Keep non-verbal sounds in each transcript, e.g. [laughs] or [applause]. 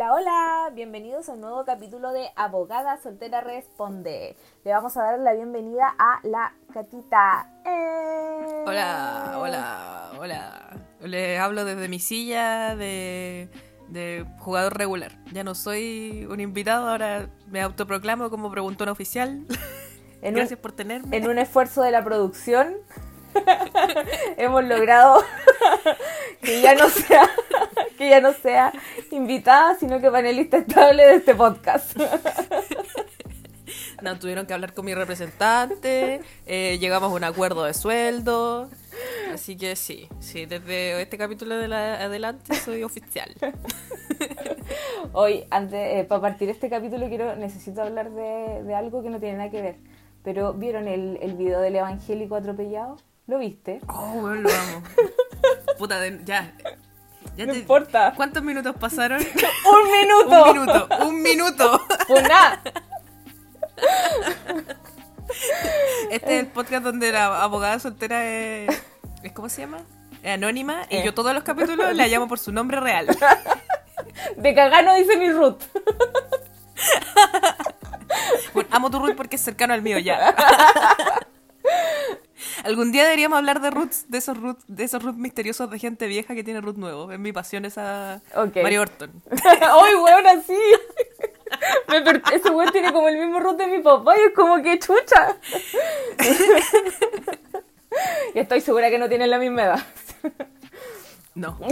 Hola, hola, bienvenidos a un nuevo capítulo de Abogada Soltera Responde. Le vamos a dar la bienvenida a la Catita. ¡Eh! Hola, hola, hola. Les hablo desde mi silla de, de jugador regular. Ya no soy un invitado, ahora me autoproclamo como preguntón oficial. En [laughs] Gracias un- por tenerme. En un esfuerzo de la producción [laughs] hemos logrado [laughs] que ya no sea que ya no sea invitada, sino que panelista estable de este podcast. No, tuvieron que hablar con mi representante, eh, llegamos a un acuerdo de sueldo. Así que sí, sí, desde este capítulo de la- adelante soy oficial. Hoy, antes, para partir este capítulo, quiero, necesito hablar de, de algo que no tiene nada que ver. Pero, ¿vieron el, el video del evangélico atropellado? ¿Lo viste? Oh, weón, lo amo. [laughs] Puta, de- ya. Ya No te- importa. ¿Cuántos minutos pasaron? [laughs] ¡Un minuto! un minuto, un minuto. [laughs] ¡Una! Este es el podcast donde la abogada soltera es. es ¿Cómo se llama? Es anónima y Eh. yo todos los capítulos la llamo por su nombre real. De cagano dice mi Ruth. Bueno, amo tu Ruth porque es cercano al mío ya. Algún día deberíamos hablar de roots, de esos roots, de esos roots misteriosos de gente vieja que tiene root nuevo. Es mi pasión esa Ok. Mario Orton. [laughs] ¡Ay, weón, así! Me per- Ese weón tiene como el mismo Ruth de mi papá y es como que chucha. [laughs] y estoy segura que no tienen la misma edad. No. [laughs]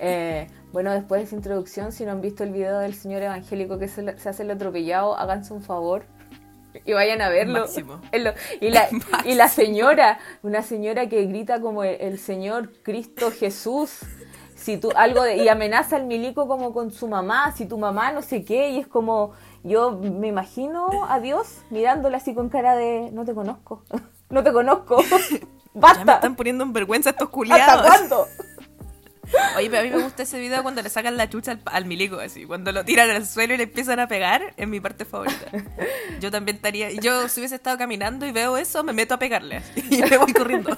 Eh, bueno, después de esa introducción, si no han visto el video del señor evangélico que se, se hace el atropellado, háganse un favor y vayan a verlo. Máximo. [laughs] Y, la, y la señora, una señora que grita como el, el Señor Cristo Jesús. Si tú, algo de, y amenaza al milico como con su mamá, si tu mamá no sé qué, y es como, yo me imagino a Dios mirándola así con cara de, no te conozco, [laughs] no te conozco, [laughs] Ya me basta, están poniendo en vergüenza estos ¿hasta culiados. cuándo? Oye, pero a mí me gusta ese video cuando le sacan la chucha al, milico, así. Cuando lo tiran al suelo y le empiezan a pegar, es mi parte favorita. Yo también estaría... Yo, si hubiese estado caminando y veo eso, me meto a pegarle. Y me voy corriendo.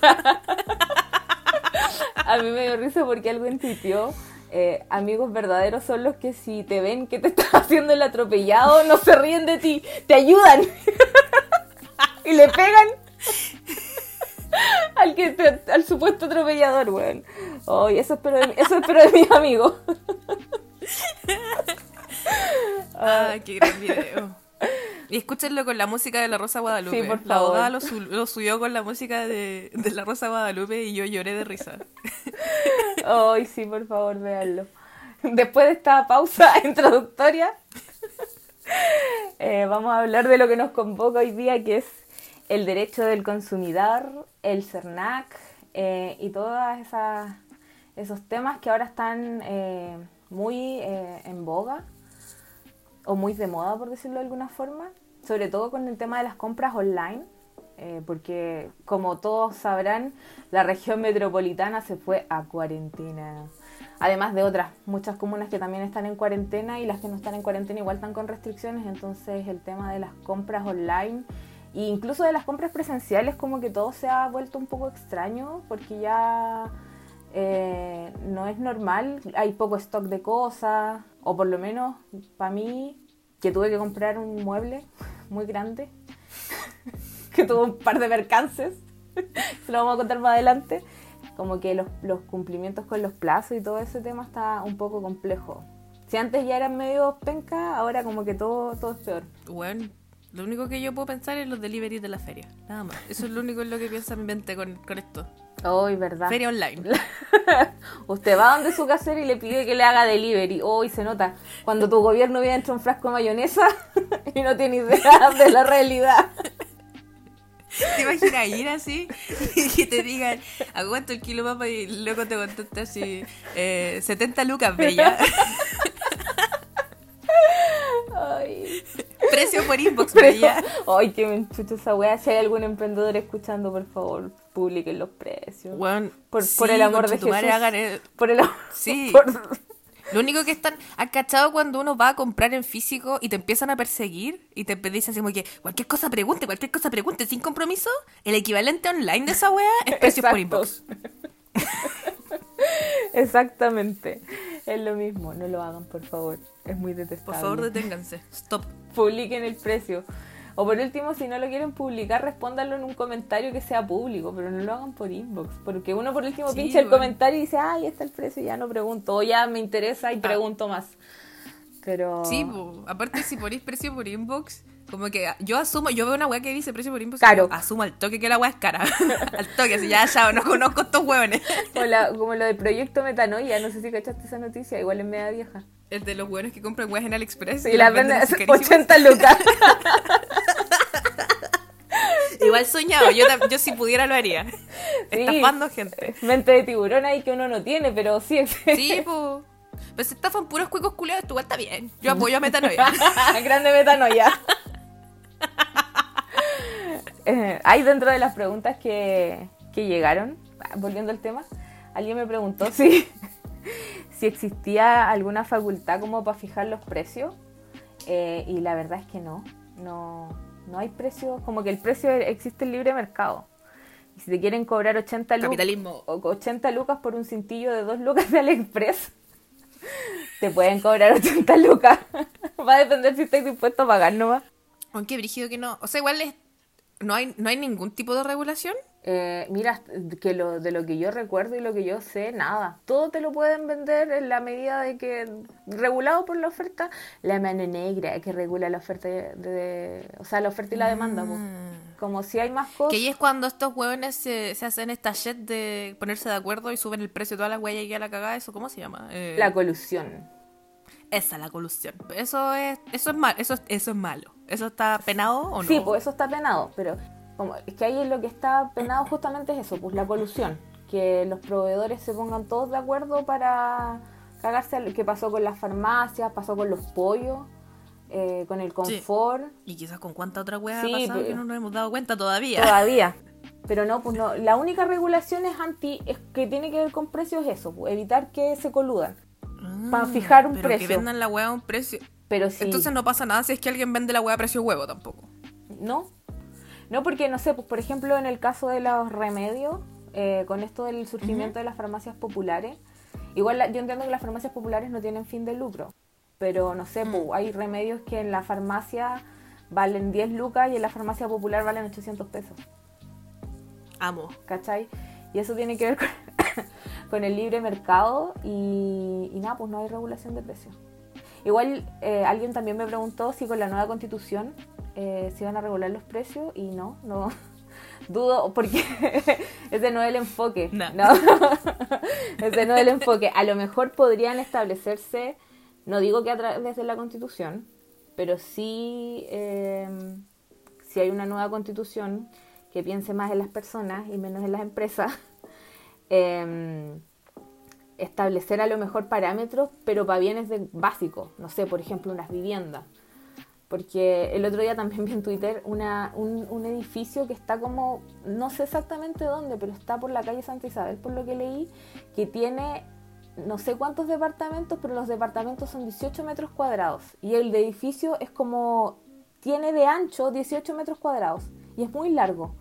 A mí me dio risa porque alguien tuiteó, eh, amigos verdaderos son los que si te ven que te estás haciendo el atropellado, no se ríen de ti, te ayudan. [laughs] y le pegan [laughs] al, que al supuesto atropellador, weón. Ay, eso espero de, eso espero de mis amigos. [laughs] Ay, qué gran video. Y escúchenlo con la música de La Rosa Guadalupe. Sí, por La favor. abogada lo, su- lo subió con la música de, de La Rosa Guadalupe y yo lloré de risa. [laughs] Ay, sí, por favor, véanlo. Después de esta pausa introductoria, eh, vamos a hablar de lo que nos convoca hoy día, que es el derecho del consumidor, el CERNAC eh, y todos esos temas que ahora están eh, muy eh, en boga o muy de moda, por decirlo de alguna forma, sobre todo con el tema de las compras online, eh, porque como todos sabrán, la región metropolitana se fue a cuarentena. Además de otras muchas comunas que también están en cuarentena y las que no están en cuarentena igual están con restricciones, entonces el tema de las compras online e incluso de las compras presenciales como que todo se ha vuelto un poco extraño porque ya eh, no es normal, hay poco stock de cosas, o por lo menos para mí, que tuve que comprar un mueble muy grande, [laughs] que tuvo un par de percances, [laughs] se lo vamos a contar más adelante, como que los, los cumplimientos con los plazos y todo ese tema está un poco complejo. Si antes ya eran medio penca, ahora como que todo, todo es peor. Bueno, lo único que yo puedo pensar es los deliveries de la feria. Nada más. Eso es lo único en lo que piensa mi mente con, con esto. Hoy, ¿verdad? Feria online. [laughs] Usted va donde su casero y le pide que le haga delivery. Hoy se nota cuando tu gobierno viene entre un frasco de mayonesa [laughs] y no tiene idea de la realidad. ¿Te imaginas ir así [laughs] y que te digan, aguanto el kilo papa y luego te contesta así, eh, 70 lucas, bella. Ay, Precio por inbox, pero, bella. ay, que me enchucha esa weá. Si hay algún emprendedor escuchando, por favor, publiquen los precios. Weón, Por- sí, por el amor de Jesús. hagan el- Por el amor- Sí. [laughs] por- Lo único que están, ¿has cachado cuando uno va a comprar en físico y te empiezan a perseguir y te dicen así como que cualquier cosa pregunte, cualquier cosa pregunte sin compromiso? El equivalente online de esa wea es precios por inbox. [laughs] [laughs] Exactamente. Es lo mismo, no lo hagan, por favor. Es muy Por detestable. favor, deténganse. Stop. publiquen el precio. O por último, si no lo quieren publicar, respóndanlo en un comentario que sea público, pero no lo hagan por inbox. Porque uno por último Sí, pincha el comentario y dice, ay, está el precio, ya no pregunto. O ya me interesa y pregunto más. Pero... Ah. Sí, aparte si ponéis precio por inbox, como que yo asumo, yo veo una weá que dice precio por Caro. y asumo al toque que la weá es cara. [laughs] al toque, así ya, ya, no conozco estos hueones. Como lo del proyecto Metanoia, no sé si cachaste esa noticia, igual es media vieja. El de los hueones que compran weas en AliExpress. Y la venden carísimas. 80 lucas. [laughs] Igual soñado, yo, yo si pudiera lo haría. Sí. Estafando gente. Mente de tiburón ahí que uno no tiene, pero sí existe. Sí, pues. Pero si estafan puros cuicos culiados, esto igual está bien. Yo apoyo a Metanoia. [laughs] Grande metanoia. [laughs] Eh, hay dentro de las preguntas que, que llegaron, volviendo al tema, alguien me preguntó si, [laughs] si existía alguna facultad como para fijar los precios. Eh, y la verdad es que no, no, no hay precios, como que el precio existe el libre mercado. Y si te quieren cobrar 80 lucas, Capitalismo. 80 lucas por un cintillo de 2 lucas de AliExpress, [laughs] te pueden cobrar 80 lucas. Va a depender si estás dispuesto a pagar nomás. Aunque brígido que no. O sea, igual es- no, hay, no hay ningún tipo de regulación. Eh, mira, que lo, de lo que yo recuerdo y lo que yo sé, nada. Todo te lo pueden vender en la medida de que, regulado por la oferta, la mano negra que regula la oferta de, de- o sea, la oferta y la demanda. po. Como si hay más cosas. Que ahí es cuando estos hueones se, se hacen esta shit de ponerse de acuerdo y suben el precio de toda la huella y a la cagada. ¿Eso cómo se llama? Eh, La colusión. Esa, la colusión. Eso es, eso es malo. Eso, es- eso es malo. ¿Eso está penado o no? Sí, pues eso está penado, pero como es que ahí lo que está penado justamente es eso, pues la colusión, que los proveedores se pongan todos de acuerdo para cagarse al- que pasó con las farmacias, pasó con los pollos, eh, con el confort, Y quizás con cuánta otra hueá Sí, ha pasado pero- que no nos hemos dado cuenta todavía. todavía. Pero no, pues no, la única regulación es anti, es que tiene que ver con precios eso, pues, evitar que se coludan. para fijar un pero precio. que vendan la hueá a un precio. Pero Entonces no pasa nada si es que alguien vende la hueá a precio huevo tampoco. No, no porque, no sé, pues por ejemplo en el caso de los remedios, eh, con esto del surgimiento de las farmacias populares, igual la- yo entiendo que las farmacias populares no tienen fin de lucro, pero no sé, pues, hay remedios que en la farmacia valen 10 lucas y en la farmacia popular valen 800 pesos, Amo. ¿cachai? Y eso tiene que ver con, [coughs] con el libre mercado y, y nada, pues no hay regulación de precios. Igual eh, alguien también me preguntó si con la nueva constitución eh, se iban a regular los precios y no, no. [laughs] Dudo porque [laughs] ese no es el enfoque. No. No. [laughs] ese no es el enfoque. A lo mejor podrían establecerse, no digo que a través de la constitución, pero sí eh, si hay una nueva constitución que piense más en las personas y menos en las empresas. eh, establecer a lo mejor parámetros, pero para bienes básicos, no sé, por ejemplo, unas viviendas. Porque el otro día también vi en Twitter una, un, un edificio que está como, no sé exactamente dónde, pero está por la calle Santa Isabel, por lo que leí, que tiene no sé cuántos departamentos, pero los departamentos son 18 metros cuadrados. Y el edificio es como, tiene de ancho 18 metros cuadrados. Y es muy largo.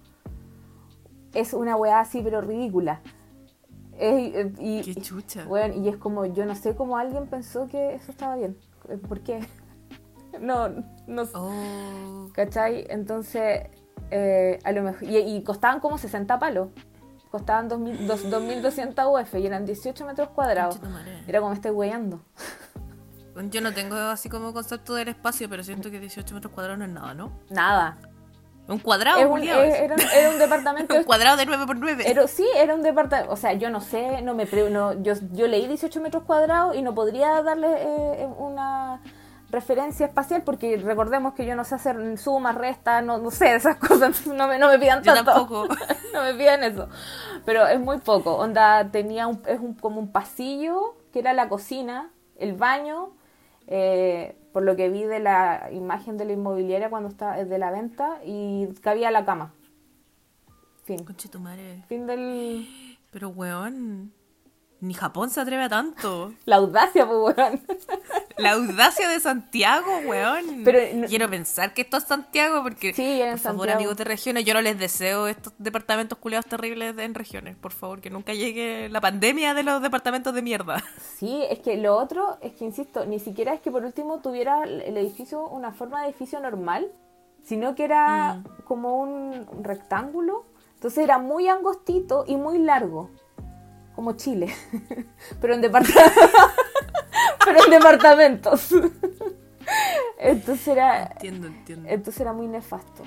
Es una weá así, pero ridícula. Es- eh, y, Qué chucha. bueno, y es como, yo no sé cómo alguien pensó que eso estaba bien. Eh, ¿Por qué? [laughs] No, no sé. Oh. ¿Cachai? Entonces, eh, a lo mejor. Y, y costaban como 60 palos. Costaban 2.000 dos- 2.200 UF y eran 18 metros cuadrados. Era como estoy weyando. Yo no tengo así como concepto del espacio, pero siento que 18 metros cuadrados no es nada, ¿no? Nada. Un cuadrado, un- era, era un departamento. [laughs] Un cuadrado de 9 por 9 Pero sí, era un departamento. O sea, yo no sé, no me no, yo, yo leí 18 metros cuadrados y no podría darle eh, una referencia espacial porque recordemos que yo no sé hacer suma, resta, no, no sé, esas cosas. [laughs] No me, no me pidan Yo tanto. tampoco. [laughs] no me pidan eso. Pero es muy poco. Onda, tenía un, es un, como un pasillo que era la cocina, el baño. eh, por lo que vi de la imagen de la inmobiliaria cuando está de la venta y cabía la cama. Fin. Conche tu madre. Fin del. Pero weón. Ni Japón se atreve a tanto. [laughs] La audacia, pues, weón. La audacia de Santiago, weón. Pero no- Quiero pensar que esto es Santiago porque, Sí, por favor, amigos de regiones, yo no les deseo estos departamentos culiados terribles en regiones. Por favor, que nunca llegue la pandemia de los departamentos de mierda. Sí, es que lo otro es que, insisto, ni siquiera es que por último tuviera el el edificio una forma de edificio normal, sino que era como un rectángulo. Entonces era muy angostito y muy largo, como Chile, [laughs] pero en, [laughs] pero en departamentos. [laughs] Entonces era, Entiendo, entiendo. entonces era muy nefasto.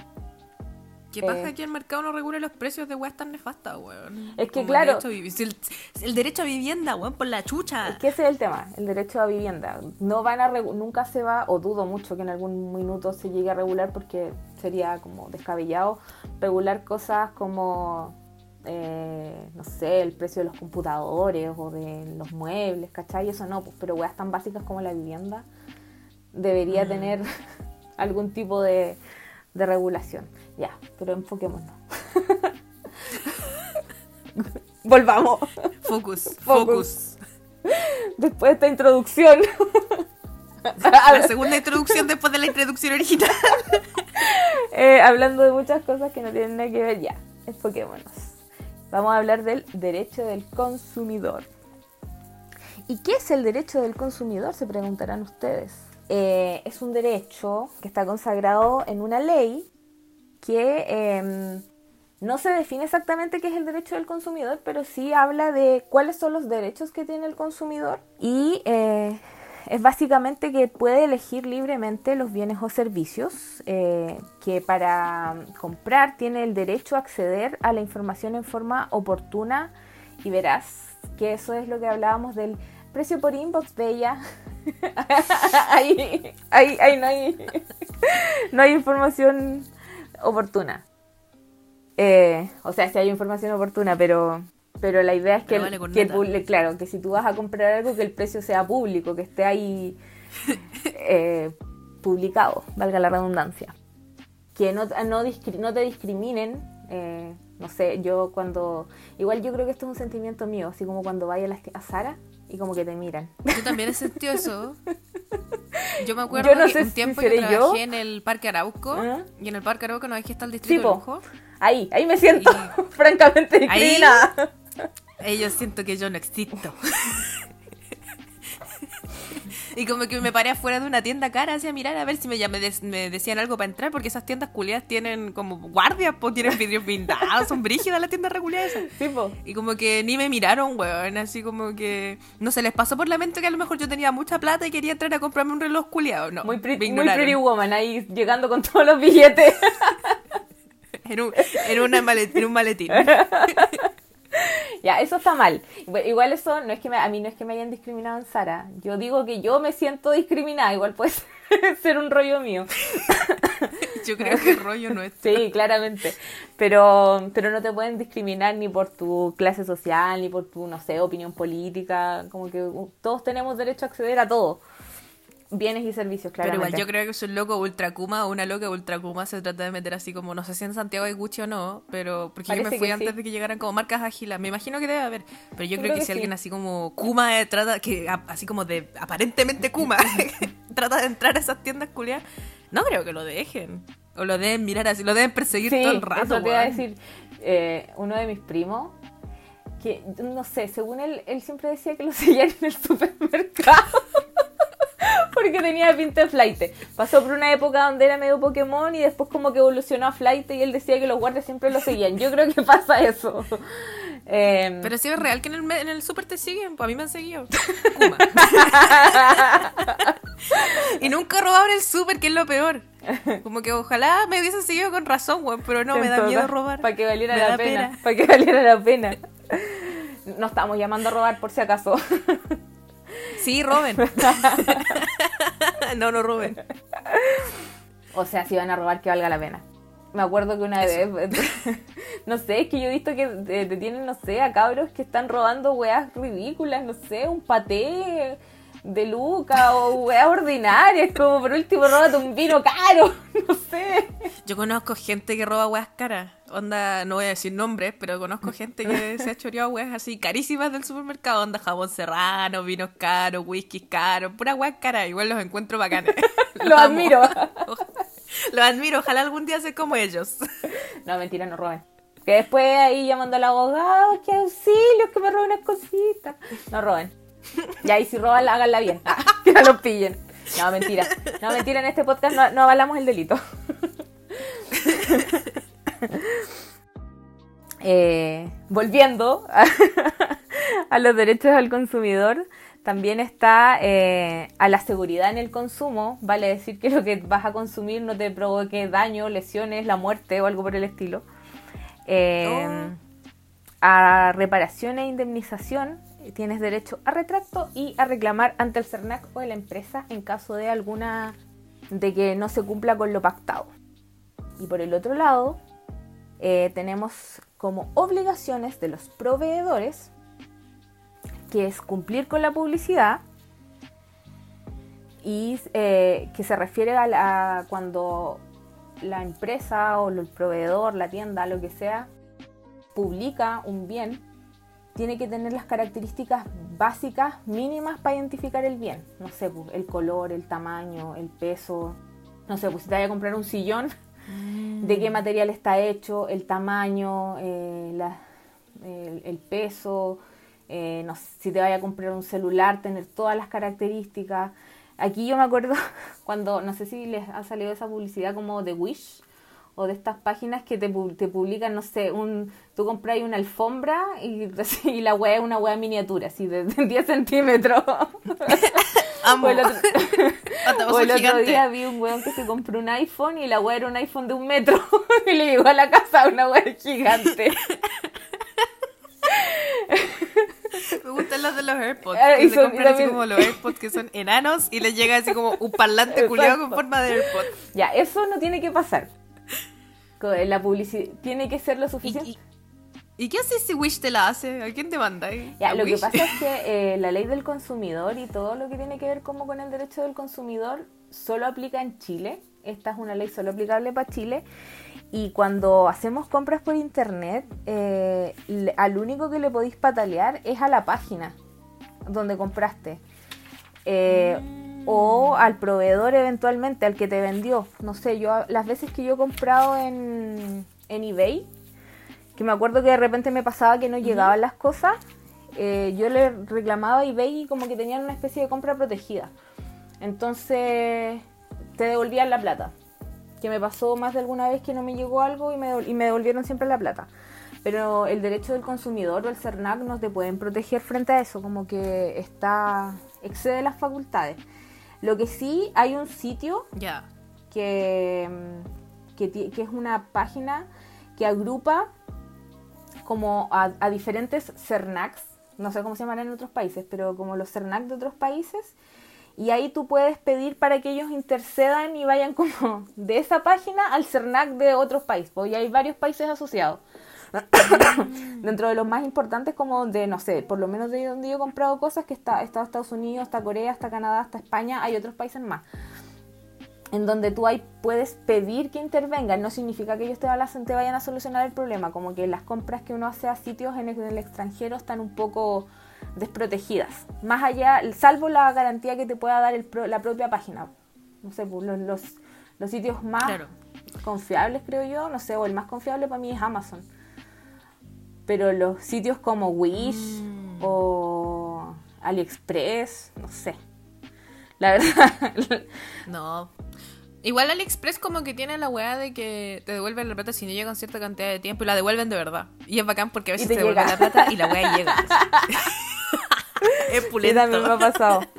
¿Qué pasa eh, que el mercado no regule los precios de weas tan nefastas, weón? Es que, Como claro. El derecho, a el, derecho a vivienda, weón, por la chucha. Es que ese es el tema, el derecho a vivienda. No van a nunca se va, o dudo mucho que en algún minuto se llegue a regular porque sería como descabellado regular cosas como, eh, no sé, el precio de los computadores o de los muebles, ¿cachai? Eso no, pues, pero weas tan básicas como la vivienda debería tener [laughs] algún tipo de, de regulación. Ya, pero enfoquémonos. [laughs] Volvamos. Focus, Focus. focus. Después de esta introducción. [laughs] La segunda introducción después de la introducción original. Eh, hablando de muchas cosas que no tienen nada que ver, ya, enfoquémonos. Vamos a hablar del derecho del consumidor. ¿Y qué es el derecho del consumidor? Se preguntarán ustedes. Eh, es un derecho que está consagrado en una ley que eh, no se define exactamente qué es el derecho del consumidor, pero sí habla de cuáles son los derechos que tiene el consumidor y eh, es básicamente que puede elegir libremente los bienes o servicios, eh, que para comprar tiene el derecho a acceder a la información en forma oportuna y veraz, que eso es lo que hablábamos del precio por inbox, bella. [laughs] ahí, ahí, ahí no hay, [laughs] no hay información oportuna. Eh, o sea, sí hay información oportuna, pero, pero la idea es que, el- que el claro, que si tú vas a comprar algo, que el precio sea público, que esté ahí [laughs] eh, publicado, valga la redundancia. Que no, no, no te discriminen. eh, no sé, yo cuando. Igual yo creo que esto es un sentimiento mío, así como cuando vaya a, Sara y como que te miran. Yo también he sentido eso. [laughs] Yo me acuerdo Yo no que sé un si tiempo yo yo. trabajé en el Parque Arauco. ¿Ah? Y en el Parque Arauco no aquí está el Sí, distrito de po. lujo. Ahí, ahí me siento Y- [laughs] francamente Ahí- discriminada. Yo siento que yo no existo. [laughs] y como que me paré afuera de una tienda cara hacia mirar a ver si me, ya me, des- me decían algo para entrar, porque esas tiendas culiadas tienen como guardias, pues tienen vidrios blindados, son brígidas las tiendas reculiadas. Sí. Y como que ni me miraron, weón, así como que no se les pasó por la mente que a lo mejor yo tenía mucha plata y quería entrar a comprarme un reloj culiado, no. Muy, pretty, me muy pretty woman ahí llegando con todos los billetes. [laughs] En un, en una malet- en un maletín. [laughs] [laughs] ya, eso está mal. Igual- eso no es que me- a mí no es que me hayan discriminado en Sara. Yo digo que yo me siento discriminada. Igual puede [laughs] ser un rollo mío. [laughs] Yo creo que el rollo no es. Sí, claramente. Pero, pero no te pueden discriminar ni por tu clase social, ni por tu, no sé, opinión política. Como que todos tenemos derecho a acceder a todo. Bienes y servicios, Pero claramente. igual yo creo que es un loco ultra kuma o una loca ultra kuma se trata de meter así como, no sé si en Santiago hay Gucci o no, pero porque yo me fui antes sí. de que llegaran como marcas ágiles. Me imagino que debe haber, pero yo creo, creo que, que si alguien sí. así como kuma eh, trata, que a- así como de aparentemente kuma, [laughs] trata de entrar a esas tiendas culiadas, no creo que lo dejen. O lo deben mirar así, lo deben perseguir Sí, todo el rato. eso te iba a decir. eh, uno de mis primos, que no sé, según él, él siempre decía que lo [laughs] seguían en el supermercado. [laughs] Porque tenía pinta de flight. Pasó por una época donde era medio Pokémon y después como que evolucionó a flight y él decía que los guardias siempre lo seguían. Yo creo que pasa eso. Eh, Pero si es real que en el, en el super te siguen, pues a mí me han seguido. [laughs] Y nunca robaron el super, que es lo peor. Como que ojalá me hubiesen seguido con razón, weón, pero no, me da miedo robar. Para que valiera Me la pena. pena. Para que valiera la pena. No estamos llamando a robar por si acaso. Sí, roben. [laughs] [laughs] no, no roben. O sea, si van a robar, que valga la pena. Me acuerdo que una vez, [laughs] no sé, es que yo he visto que de- detienen, no sé, a cabros que están robando weas ridículas, no sé, un paté, de Luca o weas ordinarias, como por último róbate un vino caro, [laughs] no sé. Yo conozco gente que roba weas caras. Onda, no voy a decir nombres, pero conozco gente que se ha choreado weas así carísimas del supermercado. Onda, jabón serrano, vinos caros, whisky caros, pura weas cara. Igual los encuentro bacanes. [laughs] Lo admiro. [laughs] Los admiro, ojalá algún día sea como ellos. [laughs] No, mentira, no roben. Que después ahí llamando al abogado, que auxilio, que me roben unas cositas. No roben. Y ahí si roban, háganla bien. [laughs] que no los pillen. No, mentira. No, mentira, en este podcast no, avalamos el delito. Eh, volviendo a, a los derechos al consumidor, también está eh, a la seguridad en el consumo, vale decir que lo que vas a consumir no te provoque daño, lesiones, la muerte o algo por el estilo. Eh, A reparación e indemnización tienes derecho a retracto y a reclamar ante el CERNAC o la empresa en caso de alguna de que no se cumpla con lo pactado. Y por el otro lado, eh, tenemos como obligaciones de los proveedores que es cumplir con la publicidad y eh, que se refiere a, la- a cuando la empresa o el proveedor, la tienda, lo que sea, publica un bien, tiene que tener las características básicas mínimas para identificar el bien. No sé, pues, el color, el tamaño, el peso. No sé, pues si te vaya a comprar un sillón, de qué material está hecho, el tamaño, eh, la- el, el peso, eh, no sé, si te vaya a comprar un celular, tener todas las características. Aquí yo me acuerdo [laughs] cuando, no sé si les ha salido esa publicidad como de Wish o de estas páginas que te, te publican, no sé, un, tú compras una alfombra y, [laughs] y la wea es una wea miniatura, así de, de 10 centímetros. [laughs] Amo. O el otro, o el día vi un weón que se compró un iPhone y la weá era un iPhone de un metro y le llegó a la casa una weá gigante. [laughs] Me gustan los de los AirPods. Ah, Que y se y compran así como los AirPods que son enanos y les llega así como un parlante [laughs] culiado con forma de AirPod. Ya, eso no tiene que pasar. La publicidad tiene que ser lo ¿Y, suficiente. y, y qué haces si Wish te la hace? ¿A quién te manda? ahí? Ya, ¿A lo que pasa es que [laughs] eh, la ley del consumidor y todo lo que tiene que ver como con el derecho del consumidor solo aplica en Chile. Esta es una ley solo aplicable para Chile. Y cuando hacemos compras por internet, eh, al único que le podéis patalear es a la página donde compraste. Eh, o al proveedor eventualmente, al que te vendió. No sé, yo las veces que yo he comprado en, en eBay, que me acuerdo que de repente me pasaba que no llegaban las cosas, eh, yo le reclamaba a eBay y como que tenían una especie de compra protegida. Entonces te devolvían la plata. Que me pasó más de alguna vez que no me llegó algo y me, y me devolvieron siempre la plata. Pero el derecho del consumidor o el CERNAC no te pueden proteger frente a eso, como que está excede las facultades. Lo que sí hay un sitio Ya. que, mm, que es una página que agrupa como a, a diferentes CERNACs, no sé cómo se llaman en otros países, pero como los CERNAC de otros países, y ahí tú puedes pedir para que ellos intercedan y vayan como [laughs] de esa página al CERNAC de otros países, porque hay varios países asociados. [coughs] Dentro de los más importantes como de, no sé, por lo menos de donde yo he comprado cosas, que está, está Estados Unidos, está Corea, está Canadá, está España, hay otros países más en donde tú ahí puedes pedir que intervengan. No significa que ellos te, vayan a solucionar el problema, como que las compras que uno hace a sitios en el extranjero están un poco desprotegidas. Más allá, salvo la garantía que te pueda dar el pro- la propia página. No sé, pues, los, los, los sitios más Claro. confiables, creo yo, no sé, o el más confiable para mí es Amazon. Pero los sitios como Wish Mm. o AliExpress, no sé. La verdad, [laughs] No. Igual AliExpress como que tiene la weá de que te devuelven la plata si no llegan cierta cantidad de tiempo y la devuelven de verdad. Y es bacán porque a veces te te, devuelven la plata y la weá llega. [laughs] [laughs] es pulento. también me ha pasado. [laughs]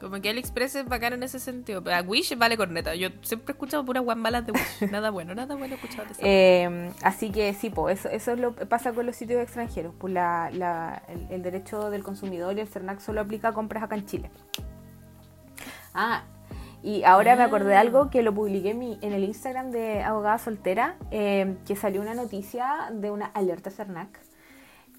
Como que AliExpress es bacán en ese sentido. Pero a Wish vale corneta. Yo siempre he escuchado puras weas malas de Wish. [laughs] Nada bueno, nada bueno he escuchado de eso. Eh, así que sí, pues eso, eso es lo que pasa con los sitios extranjeros. Pues la, la- el, el derecho del consumidor y el CERNAC solo aplica a compras acá en Chile. Ah, y ahora me acordé de algo que lo publiqué en, mi- en el Instagram de Abogada Soltera, eh, que salió una noticia de una alerta CERNAC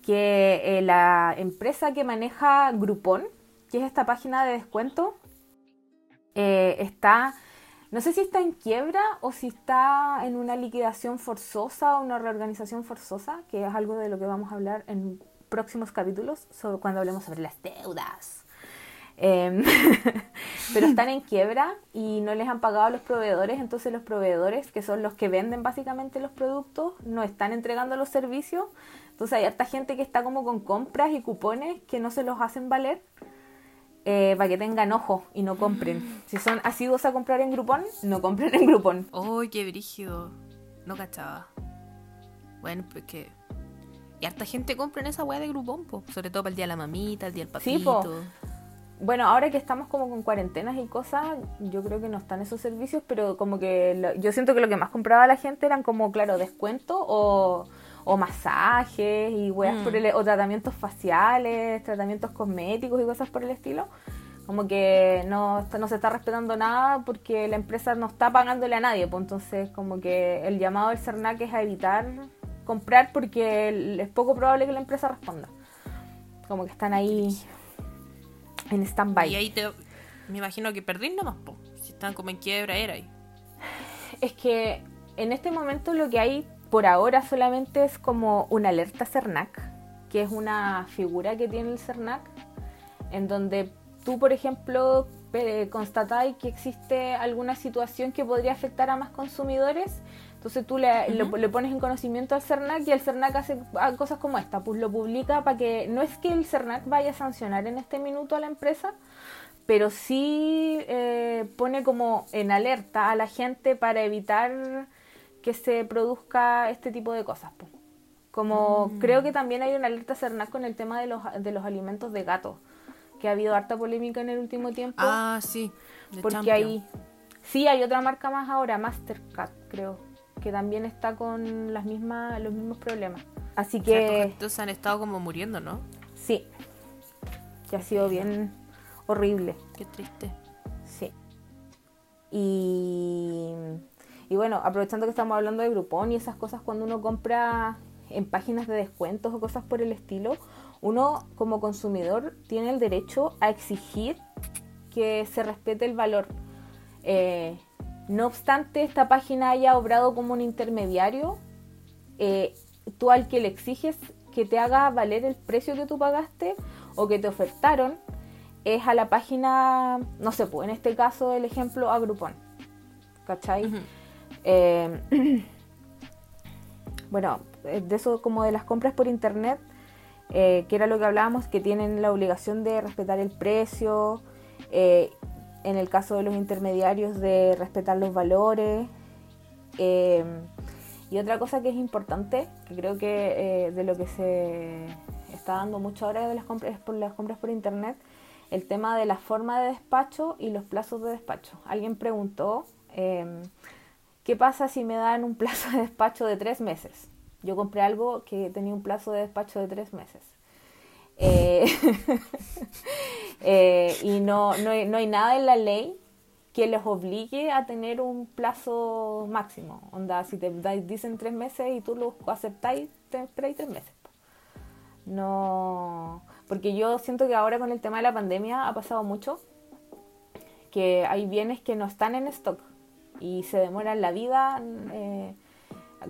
que eh, la empresa que maneja Groupon, que es esta página de descuento, eh, está, no sé si está en quiebra o si está en una liquidación forzosa o una reorganización forzosa, que es algo de lo que vamos a hablar en próximos capítulos, sobre, cuando hablemos sobre las deudas. Em, [laughs] pero están en quiebra y no les han pagado a los proveedores, entonces los proveedores, que son los que venden básicamente los productos, no están entregando los servicios. Entonces hay harta gente que está como con compras y cupones que no se los hacen valer eh, para que tengan ojo y no compren. Si son asiduos a comprar en Groupon, no compren en Groupon. ¡Uy, qué brígido! No cachaba. Bueno, pues que... Y harta gente compra en esa weá de Groupon, po. sobre todo para el día de la mamita, el día del papito. Sí, bueno, ahora que estamos como con cuarentenas y cosas, yo creo que no están esos servicios, pero como que yo siento que lo que más compraba la gente eran como, claro, descuentos o, o masajes y weas por mm. el, o tratamientos faciales, tratamientos cosméticos y cosas por el estilo. Como que no, no se está respetando nada porque la empresa no está pagándole a nadie. Pues entonces, como que el llamado del CERNAC es a evitar comprar porque es poco probable que la empresa responda. Como que están ahí en stand-by. Y ahí te, me imagino que perdí nomás, po. si están como en quiebra era ahí. Es que en este momento lo que hay por ahora solamente es como una alerta CERNAC, que es una figura que tiene el CERNAC, en donde tú, por ejemplo, constatáis que existe alguna situación que podría afectar a más consumidores, entonces tú le, le, pones en conocimiento al CERNAC y el CERNAC hace cosas como esta, pues lo publica para que no es que el CERNAC vaya a sancionar en este minuto a la empresa, pero sí eh, pone como en alerta a la gente para evitar que se produzca este tipo de cosas. Pues. Como mm. creo que también hay una alerta CERNAC con el tema de los, de los alimentos de gato, que ha habido harta polémica en el último tiempo. Ah, sí. Porque hay... Sí, hay otra marca más ahora, Mastercard, creo que también está con las mismas, los mismos problemas. Así que... estos han estado como muriendo, ¿no? Sí, que ha sido bien horrible. Qué triste. Sí. Y, y bueno, aprovechando que estamos hablando de Groupon y esas cosas, cuando uno compra en páginas de descuentos o cosas por el estilo, uno como consumidor tiene el derecho a exigir que se respete el valor. Eh, no obstante, esta página haya obrado como un intermediario, eh, tú al que le exiges que te haga valer el precio que tú pagaste o que te ofertaron, es a la página, no sé, en este caso el ejemplo a Groupon. ¿Cachai? Eh, [clears throat] bueno, de eso como de las compras por internet, eh, que era lo que hablábamos, que tienen la obligación de respetar el precio, en el caso de los intermediarios de respetar los valores. Eh, y otra cosa que es importante, que creo que eh, de lo que se está dando mucho ahora de las compras por las compras por internet, el tema de la forma de despacho y los plazos de despacho. Alguien preguntó, ¿qué pasa si me dan un plazo de despacho de tres meses? Yo compré algo que tenía un plazo de despacho de tres meses. Eh, [laughs] eh, y no, no, hay, no, hay, nada en la ley que les obligue a tener un plazo máximo. Onda, si te dicen tres meses y tú lo aceptáis, te esperáis tres meses. No, porque yo siento que ahora con el tema de la pandemia ha pasado mucho que hay bienes que no están en stock y se demoran la vida. Eh,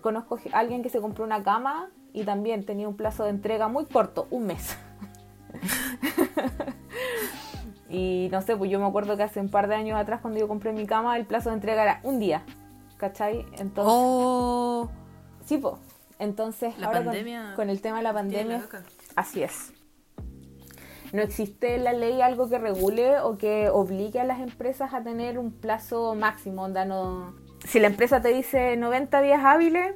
conozco a alguien que se compró una cama y también tenía un plazo de entrega muy corto, un mes. [laughs] y no sé, pues yo me acuerdo que hace un par de años atrás cuando yo compré mi cama el plazo de entrega era un día, ¿cachai? Entonces... Oh. Sí, pues. Entonces, ahora con, el tema de la pandemia, así es. No existe en la ley algo que regule o que obligue a las empresas a tener un plazo máximo. No... Si la empresa te dice 90 días hábiles,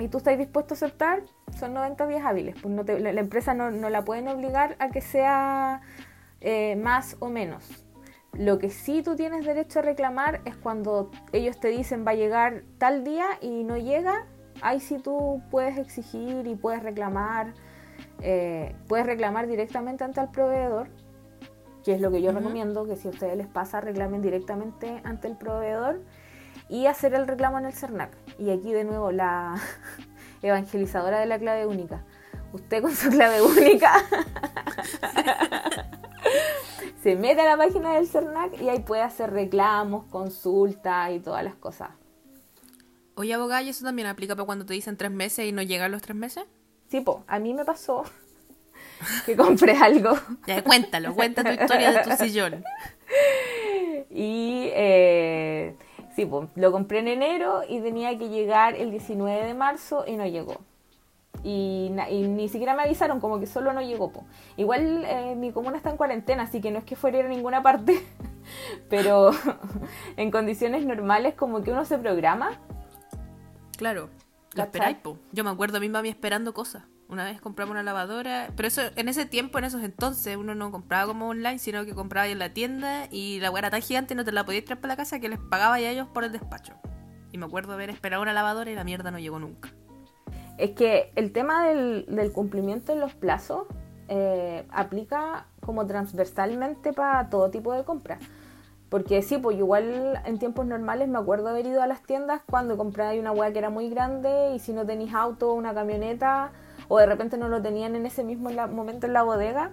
y tú estás dispuesto a aceptar, son 90 días hábiles. Pues no la, empresa no, la pueden obligar a que sea eh, más o menos. Lo que sí tú tienes derecho a reclamar es cuando ellos te dicen va a llegar tal día y no llega, ahí sí tú puedes exigir y puedes reclamar, eh, puedes reclamar directamente ante el proveedor, que es lo que yo recomiendo, que si a ustedes les pasa, reclamen directamente ante el proveedor y hacer el reclamo en el CERNAC. Y aquí de nuevo la [laughs] evangelizadora de la clave única. usted con su clave [laughs] única [laughs] se mete a la página del CERNAC y ahí puede hacer reclamos, consultas y todas las cosas. Oye, abogada, ¿y eso también aplica para cuando te dicen tres meses y no llegan los tres meses? Sí, po, a mí me pasó [laughs] que compré algo. [laughs] Ya, cuéntalo, cuenta tu historia de tu sillón. Y eh, sí, pues, lo compré en enero y tenía que llegar el 19 de marzo y no llegó. Y, ni siquiera me avisaron, como que solo no llegó. po. Igual eh, mi comuna está en cuarentena, así que no es que fuera a ir a ninguna parte, [laughs] pero en condiciones normales como que uno se programa. Claro, lo esperáis, po. Yo me acuerdo a mi mami esperando cosas. Una vez compramos una lavadora, pero eso en ese tiempo, en esos entonces, uno no compraba como online, sino que compraba ahí en la tienda y la weá era tan gigante y no te la podías traer para la casa que les pagaba a ellos por el despacho. Y me acuerdo haber esperado una lavadora y la mierda no llegó nunca. Es que el tema del, del cumplimiento en los plazos eh, aplica como transversalmente para todo tipo de compras. Porque sí, pues igual en tiempos normales me acuerdo haber ido a las tiendas cuando compraba una hueá que era muy grande y si no tenéis auto o una camioneta o de repente no lo tenían en ese mismo la- momento en la bodega,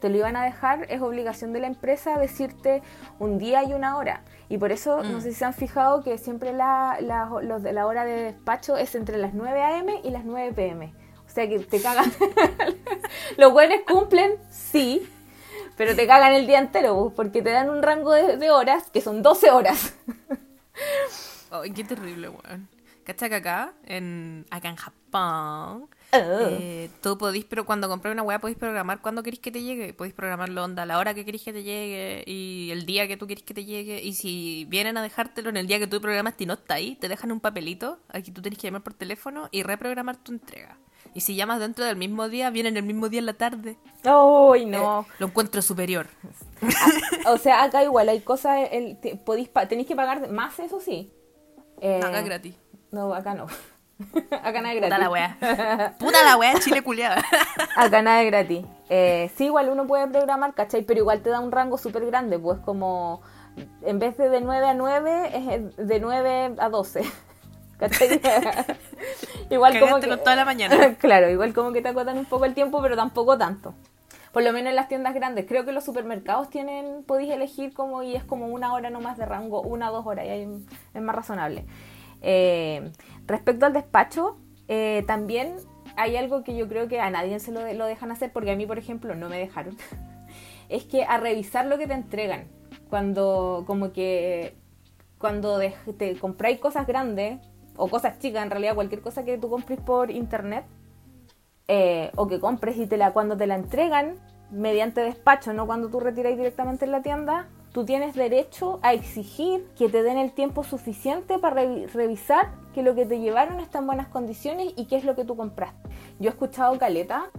te lo iban a dejar, es obligación de la empresa decirte un día y una hora. Y por eso, no Mm. sé si se han fijado que siempre la, la- los de la hora de despacho es entre las 9 a.m. y las 9 p.m. O sea que te cagan. [laughs] los buenos cumplen, sí, pero te cagan el día entero, pues, porque te dan un rango de, de horas que son 12 horas. [laughs] Ay, qué terrible, weón. ¿Cachai que acá, en, acá en Japón, Oh. eh, tú podís, pero cuando compras una weá podéis programar cuándo queréis que te llegue. Podéis programarlo onda, la hora que queréis que te llegue y el día que tú queréis que te llegue. Y si vienen a dejártelo en el día que tú programaste y no está ahí, te dejan un papelito. Aquí tú tienes que llamar por teléfono y reprogramar tu entrega. Y si llamas dentro del mismo día, vienen el mismo día en la tarde. ¡Ay, no! Eh, lo encuentro superior. O sea, acá igual hay cosas, el, te- podéis pa- tenéis que pagar más, eso sí. Eh, Acá es gratis. No, acá no. [laughs] acá nada es gratis. Puta la weá. [laughs] Puta la weá, Chile culiada. [laughs] Acá nada es gratis. Eh, sí, igual uno puede programar, ¿cachai? Pero igual te da un rango súper grande, pues como en vez de de 9 a 9, es de 9 a 12. ¿Cachai? [laughs] igual como que... con toda la mañana. [laughs] claro, igual como que te acotan un poco el tiempo, pero tampoco tanto. Por lo menos en las tiendas grandes. Creo que los supermercados tienen, podéis elegir como y es como una hora nomás de rango, una o dos horas, y ahí es más razonable. Eh, respecto al despacho, eh, también hay algo que yo creo que a nadie se lo, de- lo dejan hacer, porque a mí, por ejemplo, no me dejaron. [laughs] es que a revisar lo que te entregan. Cuando, como que, cuando te compráis cosas grandes, o cosas chicas, en realidad, cualquier cosa que tú compres por internet, eh, o que compres y te la, cuando te la entregan mediante despacho, no cuando tú retiras directamente en la tienda, tú tienes derecho a exigir que te den el tiempo suficiente para revi- revisar que lo que te llevaron está en buenas condiciones y qué es lo que tú compraste. Yo he escuchado caleta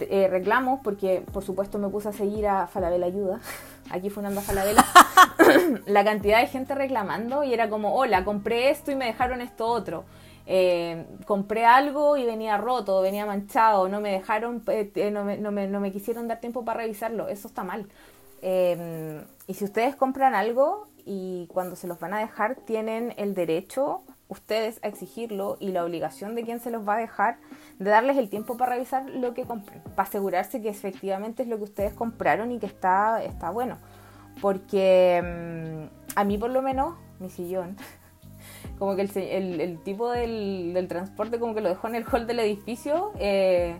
eh, reclamos porque por supuesto me puse a seguir a Falabella Ayuda, [laughs] aquí funando a Falabella, [laughs] [laughs] la cantidad de gente reclamando y era como, hola, compré esto y me dejaron esto otro. Eh, compré algo y venía roto, venía manchado, no me dejaron, eh, eh, no, me, no me- no me quisieron dar tiempo para revisarlo, eso está mal. Eh, y si ustedes compran algo y cuando se los van a dejar, tienen el derecho ustedes a exigirlo y la obligación de quien se los va a dejar de darles el tiempo para revisar lo que compren, para asegurarse que efectivamente es lo que ustedes compraron y que está, está bueno. Porque mm, a mí por lo menos, mi sillón, [laughs] como que el, el- el tipo del, del transporte como que lo dejó en el hall del edificio, eh,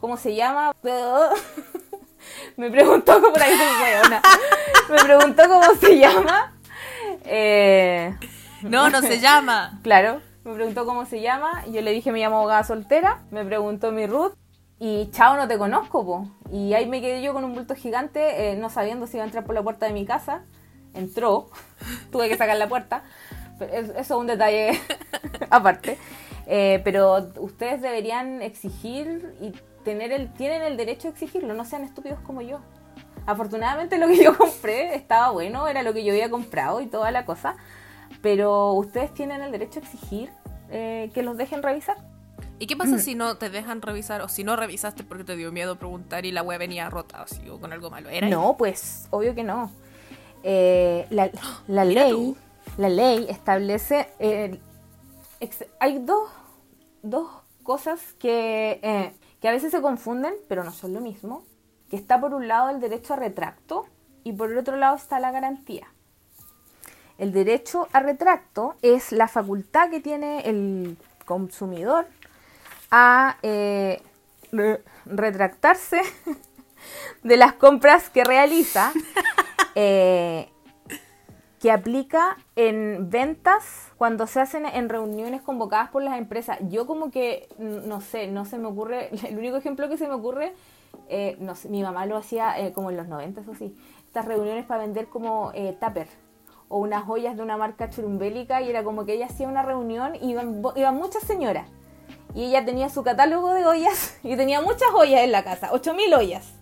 ¿cómo se llama? [laughs] Me preguntó cómo por ahí. Me preguntó cómo se llama. Eh, No, no se llama. [laughs] Claro, me preguntó cómo se llama, yo le dije me llamo abogada soltera, me preguntó mi Ruth y chao, no te conozco, po. Y ahí me quedé yo con un bulto gigante, eh, no sabiendo si iba a entrar por la puerta de mi casa. Entró, [laughs] tuve que sacar la puerta, pero es- eso es un detalle [laughs] aparte. Eh, pero ustedes deberían exigir y tener el, tienen el derecho a exigirlo, no sean estúpidos como yo. Afortunadamente lo que yo [laughs] compré estaba bueno, era lo que yo había comprado y toda la cosa. Pero ustedes tienen el derecho a exigir eh, que los dejen revisar. ¿Y qué pasa si no te dejan revisar o si no revisaste porque te dio miedo preguntar y la web venía rota así, o con algo malo? ¿Era ahí? No, pues obvio que no. Eh, la, [gasps] ley, la ley establece, eh, ex- hay dos, dos cosas que, eh, que a veces se confunden, pero no son lo mismo, que está por un lado el derecho a retracto y por el otro lado está la garantía. El derecho a retracto es la facultad que tiene el consumidor a eh, retractarse [laughs] de las compras que realiza, [laughs] eh, que aplica en ventas cuando se hacen en reuniones convocadas por las empresas. Yo como que, no sé, no se me ocurre, [laughs] el único ejemplo que se me ocurre, eh, no sé, mi mamá lo hacía como en los 90, eso sí, estas reuniones para vender como tupper o unas joyas de una marca churumbélica y era como que ella hacía una reunión y iban, iban muchas señoras. Y ella tenía su catálogo de ollas [laughs] y tenía muchas ollas en la casa, 8000 ollas.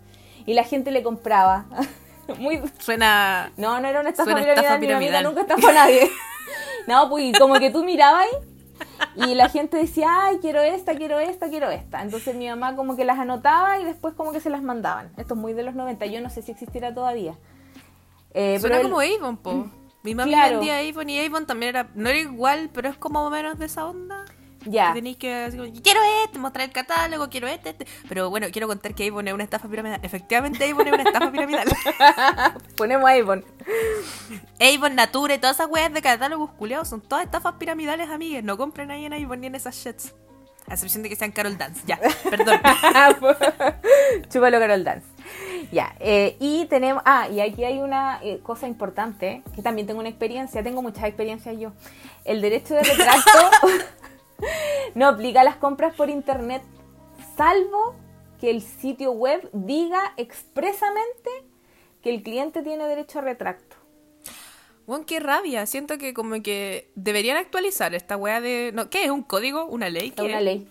Y la gente le compraba. [laughs] Muy... Suena. No, no era una estafa piramidal, mi amiga nunca estafó a nadie. [laughs] no, pues como que tú mirabas y la gente decía, ay, quiero esta, quiero esta, quiero esta. Entonces mi mamá como que las anotaba y después como que se las mandaban. Esto es muy de los 90, yo no sé si existirá todavía. Eh, Suena como Avon, po. Mi mamá vendía Avon y Avon también era, no era igual, pero es como menos de esa onda. Ya. Tenéis que quiero este, mostrar el catálogo, quiero este, este. Pero bueno, quiero contar que Avon es una estafa piramidal. Efectivamente, Avon es una estafa piramidal. [laughs] Ponemos Avon. Avon, Nature, todas esas weas de catálogos culiados son todas estafas piramidales, amigas. No compren ahí en Avon ni en esas shits. A excepción de que sean Carol Dance. Ya, perdón. [laughs] Chúpalo Carol Dance. Ya, eh, y tenemos, ah, y aquí hay una eh, cosa importante, que también tengo una experiencia, tengo muchas experiencias yo. El derecho de retracto [laughs] no aplica a las compras por internet, salvo que el sitio web diga expresamente que el cliente tiene derecho a retracto. Bueno, qué rabia. Siento que como que deberían actualizar esta wea de... No, ¿Qué es? ¿Un código? ¿Una ley? Una ley.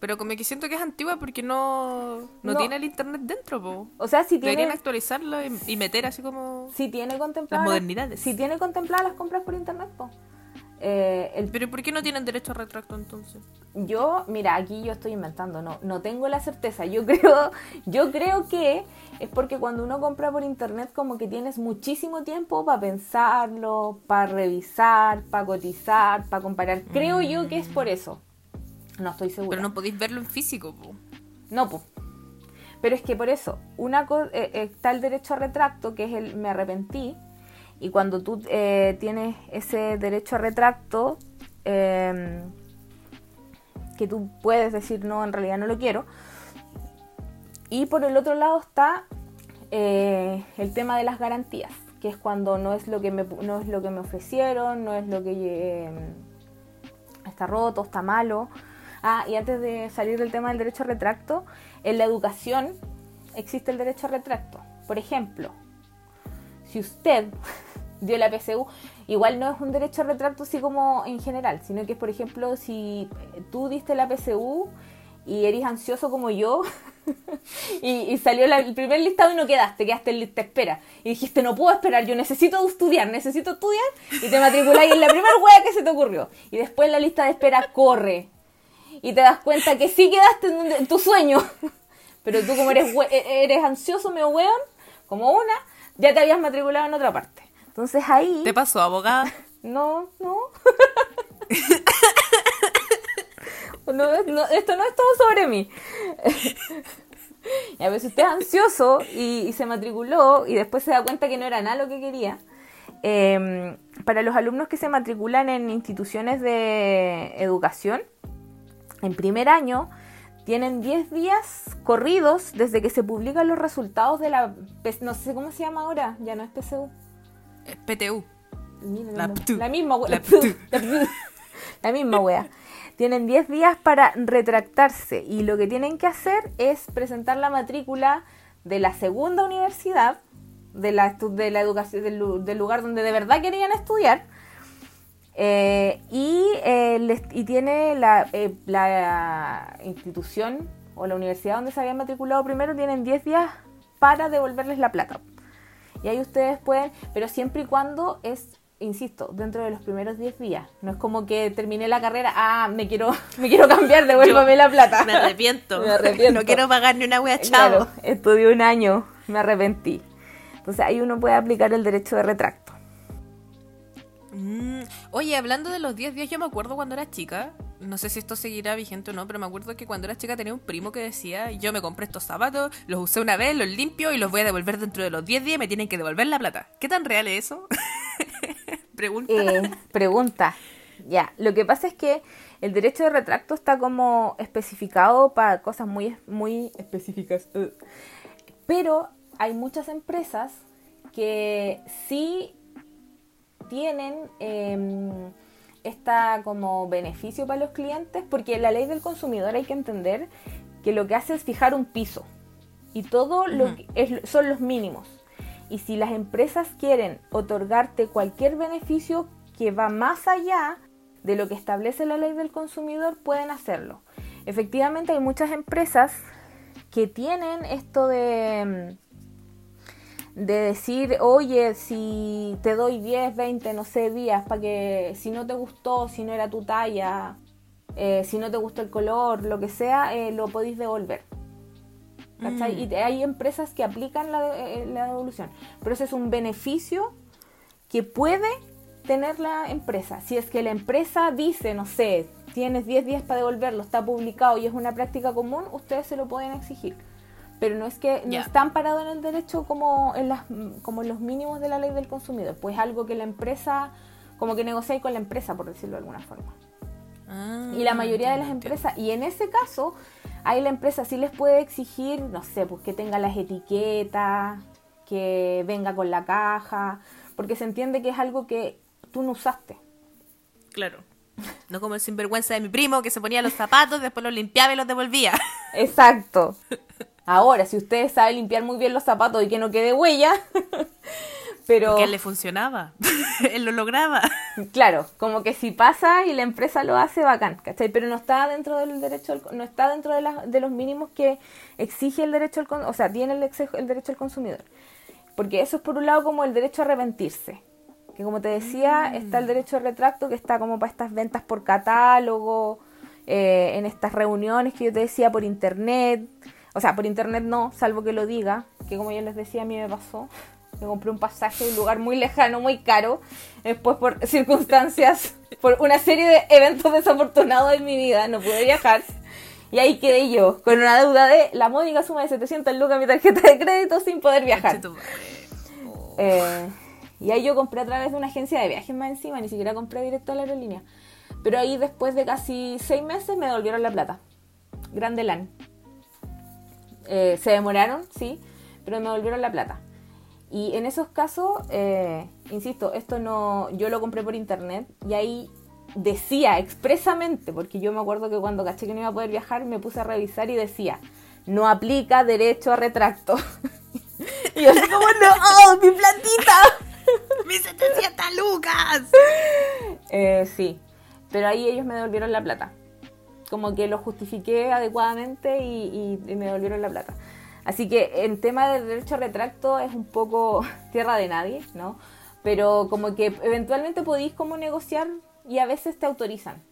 Pero como que siento que es antigua porque no, no, tiene el internet dentro, po. O sea, si tiene... Deberían actualizarlo y, meter así como... Si tiene contempladas... Las modernidades. Si tiene contempladas las compras por internet, po. Eh, Pero ¿por qué no tienen derecho a retracto entonces? Yo, mira, aquí yo estoy inventando, no, no tengo la certeza. Yo [laughs] creo, yo creo que es porque cuando uno compra por internet como que tienes muchísimo tiempo para pensarlo, para revisar, para cotizar, para comparar. Creo yo que es por eso. No estoy segura. Pero no podéis verlo en físico, po. No. Pero es que por eso, una eh, está el derecho a retracto, que es el me arrepentí, y cuando tú eh, tienes ese derecho a retracto, em, que tú puedes decir, no, en realidad no lo quiero. Y por el otro lado está eh, el tema de las garantías, que es cuando no es lo que me, no es lo que me ofrecieron, no es lo que está roto, está malo. Ah, y antes de salir del tema del derecho a retracto, en la educación existe el derecho a retracto. Por ejemplo, si usted [laughs] dio la PSU, igual no es un derecho a retracto así como en general, sino que es, por ejemplo, si tú diste la PSU y eres ansioso como yo [laughs] y, salió el primer listado y no quedaste, quedaste en lista espera. Y dijiste no puedo esperar, yo necesito estudiar, necesito estudiar y te matriculáis en la primera wea que se te ocurrió. Y después la lista de espera corre y te das cuenta que sí quedaste en, tu sueño, [laughs] pero tú como eres, e, eres ansioso, me weón, como una, ya te habías matriculado en otra parte. Entonces ahí... ¿Te pasó, abogada? [laughs] [laughs] no, no. esto no es todo sobre mí. y a veces usted es ansioso y, se matriculó y después se da cuenta que no era nada lo que quería. Em, para los alumnos que se matriculan en instituciones de educación, en primer año tienen 10 días corridos desde que se publican los resultados de la... No sé cómo se llama ahora, ya no es PSU. PTU. la, la, misma wea. La, [laughs] misma wea. Tienen 10 días para retractarse y lo que tienen que hacer es presentar la matrícula de la segunda universidad, de la, de la educación, del lugar donde de verdad querían estudiar eh, y, eh, y, tiene eh, la, institución o la universidad donde se habían matriculado primero, tienen 10 días para devolverles la plata. Y ahí ustedes pueden, pero siempre y cuando es, insisto, dentro de los primeros 10 días. No es como que terminé la carrera, ah, me quiero, [laughs] me quiero cambiar, [laughs] devuélvame la plata. Me arrepiento. [laughs] me arrepiento. No quiero pagar ni una wea chavo. estudié un año, me arrepentí. Entonces ahí uno puede aplicar el derecho de retracto. Mm, Oye, hablando de los 10 días, yo me acuerdo cuando era chica, no sé si esto seguirá vigente o no, pero me acuerdo que cuando era chica tenía un primo que decía, yo me compré estos zapatos, los usé una vez, los limpio y los voy a devolver dentro de los 10 días me tienen que devolver la plata. ¿Qué tan real es eso? [laughs] Pregunta. Eh, pregunta. Ya, lo que pasa es que el derecho de retracto está como especificado para cosas muy, muy específicas. Uh. Pero hay muchas empresas que sí tienen eh, esta como beneficio para los clientes, porque la ley del consumidor hay que entender que lo que hace es fijar un piso y todo lo que es- son los mínimos. Y si las empresas quieren otorgarte cualquier beneficio que va más allá de lo que establece la ley del consumidor, pueden hacerlo. Efectivamente hay muchas empresas que tienen esto de, mm, de decir, oye, si te doy 10, 20, no sé, días para que si no te gustó, si no era tu talla, eh, si no te gustó el color, lo que sea, eh, lo podéis devolver. ¿Cachai? Mm. Y hay empresas que aplican la, de- eh, la devolución. Pero ese es un beneficio que puede tener la empresa. Si es que la empresa dice, no sé, tienes 10 días para devolverlo, está publicado y es una práctica común, ustedes se lo pueden exigir. Pero no es que no están parados en el derecho como en, las, como en los mínimos de la ley del consumidor. Pues algo que la empresa, como que negocia con la empresa, por decirlo de alguna forma. Ah, Y la mayoría de las empresas, y en ese caso, ahí la empresa sí les puede exigir, no sé, pues que tenga las etiquetas, que venga con la caja, porque se entiende que es algo que tú no usaste. Claro. No como el sinvergüenza de mi primo que se ponía los zapatos, después los limpiaba y los devolvía. Exacto. [laughs] Ahora, si ustedes saben limpiar muy bien los zapatos y que no quede huella, [laughs] pero él le funcionaba. [laughs] él lo lograba. claro, como que si pasa y la empresa lo hace, bacán, ¿cachai? Pero no está dentro del derecho, al- no está dentro de, las- de los mínimos que exige el derecho al, o sea, tiene el, el derecho al consumidor. Porque eso es por un lado como el derecho a arrepentirse. Que como te decía, está el derecho de retracto que está como para estas ventas por catálogo, eh, en estas reuniones que yo te decía por internet. O sea, por internet no, salvo que lo diga, que como ya les decía, a mí me pasó. Me compré un pasaje a un lugar muy lejano, muy caro. Después por circunstancias, por una serie de eventos desafortunados en mi vida, no pude viajar. Y ahí quedé yo, con una deuda de la módica suma de 700 lucas en mi tarjeta de crédito sin poder viajar. Oh. Eh, y ahí yo compré a través de una agencia de viajes más encima, ni siquiera compré directo a la aerolínea. Pero ahí después de casi seis meses me devolvieron la plata. Grande LAN. Eh, se demoraron, sí, pero me devolvieron la plata. Y en esos casos, eh, insisto, esto no, yo lo compré por internet y ahí decía expresamente, porque yo me acuerdo que cuando caché que no iba a poder viajar me puse a revisar y decía, no aplica derecho a retracto. [laughs] y yo así como, no, ¡Oh, mi platita. [laughs] ¡Mis 700 lucas! Eh, sí, pero ahí ellos me devolvieron la plata. Como que lo justifiqué adecuadamente y, y- y me devolvieron la plata. Así que en tema de derecho a retracto es un poco [laughs] tierra de nadie, ¿no? Pero como que eventualmente podéis como negociar y a veces te autorizan.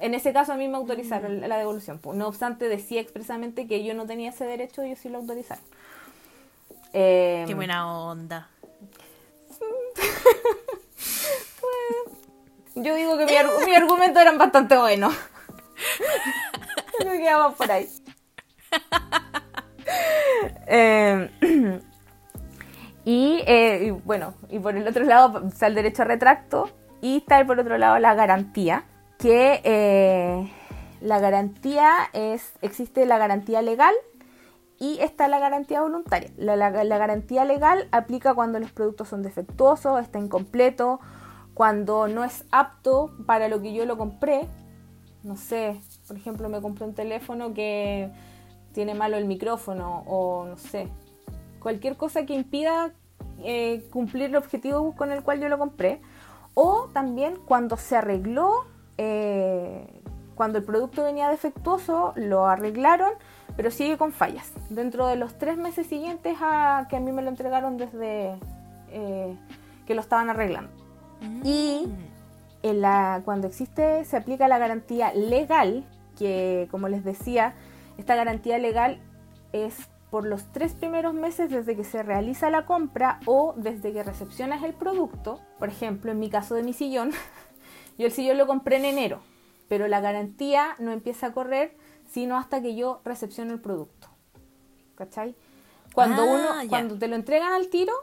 En ese caso a mí me autorizaron la devolución. pues. No obstante, decía expresamente que yo no tenía ese derecho, ellos sí lo autorizaron. Eh, ¡Qué buena onda! [laughs] Yo digo que mi, argu- mi argumento eran bastante buenos. Creo que por ahí. Eh, y, eh, y bueno, y por el otro lado está el derecho a retracto y está por otro lado la garantía, que eh, la garantía es, existe la garantía legal y está la garantía voluntaria. La, la- la garantía legal aplica cuando los productos son defectuosos, está incompleto, cuando no es apto para lo que yo lo compré. No sé, por ejemplo, me compré un teléfono que tiene malo el micrófono o no sé, cualquier cosa que impida eh, cumplir el objetivo con el cual yo lo compré. O también cuando se arregló, eh, cuando el producto venía defectuoso, lo arreglaron, pero sigue con fallas. Dentro de los tres meses siguientes a que a mí me lo entregaron desde eh, que lo estaban arreglando. Y en la, cuando existe, se aplica la garantía legal, que como les decía, esta garantía legal es por los tres primeros meses desde que se realiza la compra o desde que recepcionas el producto. Por ejemplo, en mi caso de mi sillón, [laughs] yo el sillón lo compré en enero, pero la garantía no empieza a correr sino hasta que yo recepciono el producto. ¿Cachai? Cuando, Ah, uno, cuando te lo entregan al tiro,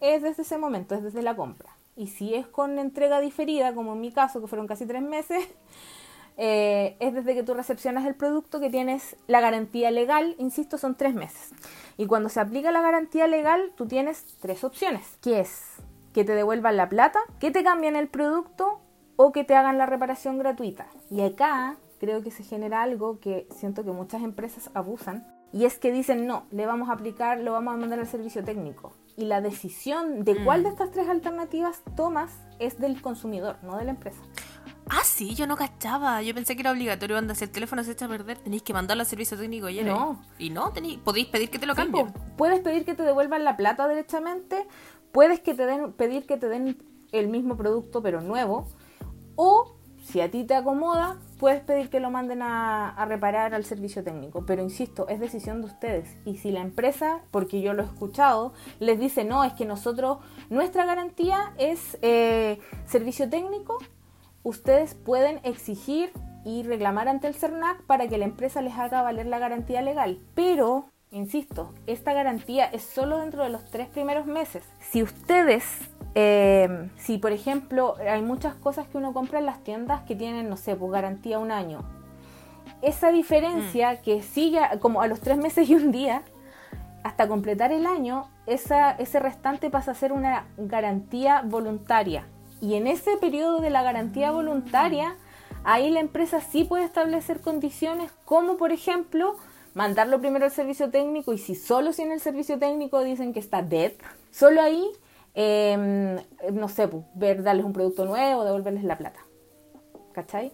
es desde ese momento, es desde la compra. Y si es con entrega diferida, como en mi caso, que fueron casi tres meses, [laughs] eh, es desde que tú recepcionas el producto que tienes la garantía legal, insisto, son tres meses. Y cuando se aplica la garantía legal, tú tienes tres opciones, que es que te devuelvan la plata, que te cambien el producto o que te hagan la reparación gratuita. Y acá creo que se genera algo que siento que muchas empresas abusan, y es que dicen, no, le vamos a aplicar, lo vamos a mandar al servicio técnico. Y la decisión de cuál de estas tres alternativas tomas es del consumidor, no de la empresa. Ah, sí, yo no cachaba. Yo pensé que era obligatorio. Anda, si el teléfono se echa a perder, tenéis que mandarlo al servicio técnico y. No. Y no, tenéis, podéis pedir que te lo Sí, cambien. puedes pedir que te devuelvan la plata derechamente, puedes que te den, pedir que te den el mismo producto pero nuevo, o si a ti te acomoda, puedes pedir que lo manden a, reparar al servicio técnico. Pero insisto, es decisión de ustedes. Y si la empresa, porque yo lo he escuchado, les dice, no, es que nosotros, nuestra garantía es eh, servicio técnico, ustedes pueden exigir y reclamar ante el CERNAC para que la empresa les haga valer la garantía legal. Pero, insisto, esta garantía es solo dentro de los tres primeros meses. Si ustedes, eh, si por ejemplo hay muchas cosas que uno compra en las tiendas que tienen, no sé, pues garantía un año. Esa diferencia que sigue como a los tres meses y un día, hasta completar el año, esa, ese restante pasa a ser una garantía voluntaria. Y en ese periodo de la garantía voluntaria, ahí la empresa sí puede establecer condiciones como, por ejemplo, mandarlo primero al servicio técnico y si solo si en el servicio técnico dicen que está dead, solo ahí, eh, no sé, pues, ver, darles un producto nuevo, devolverles la plata. ¿Cachai?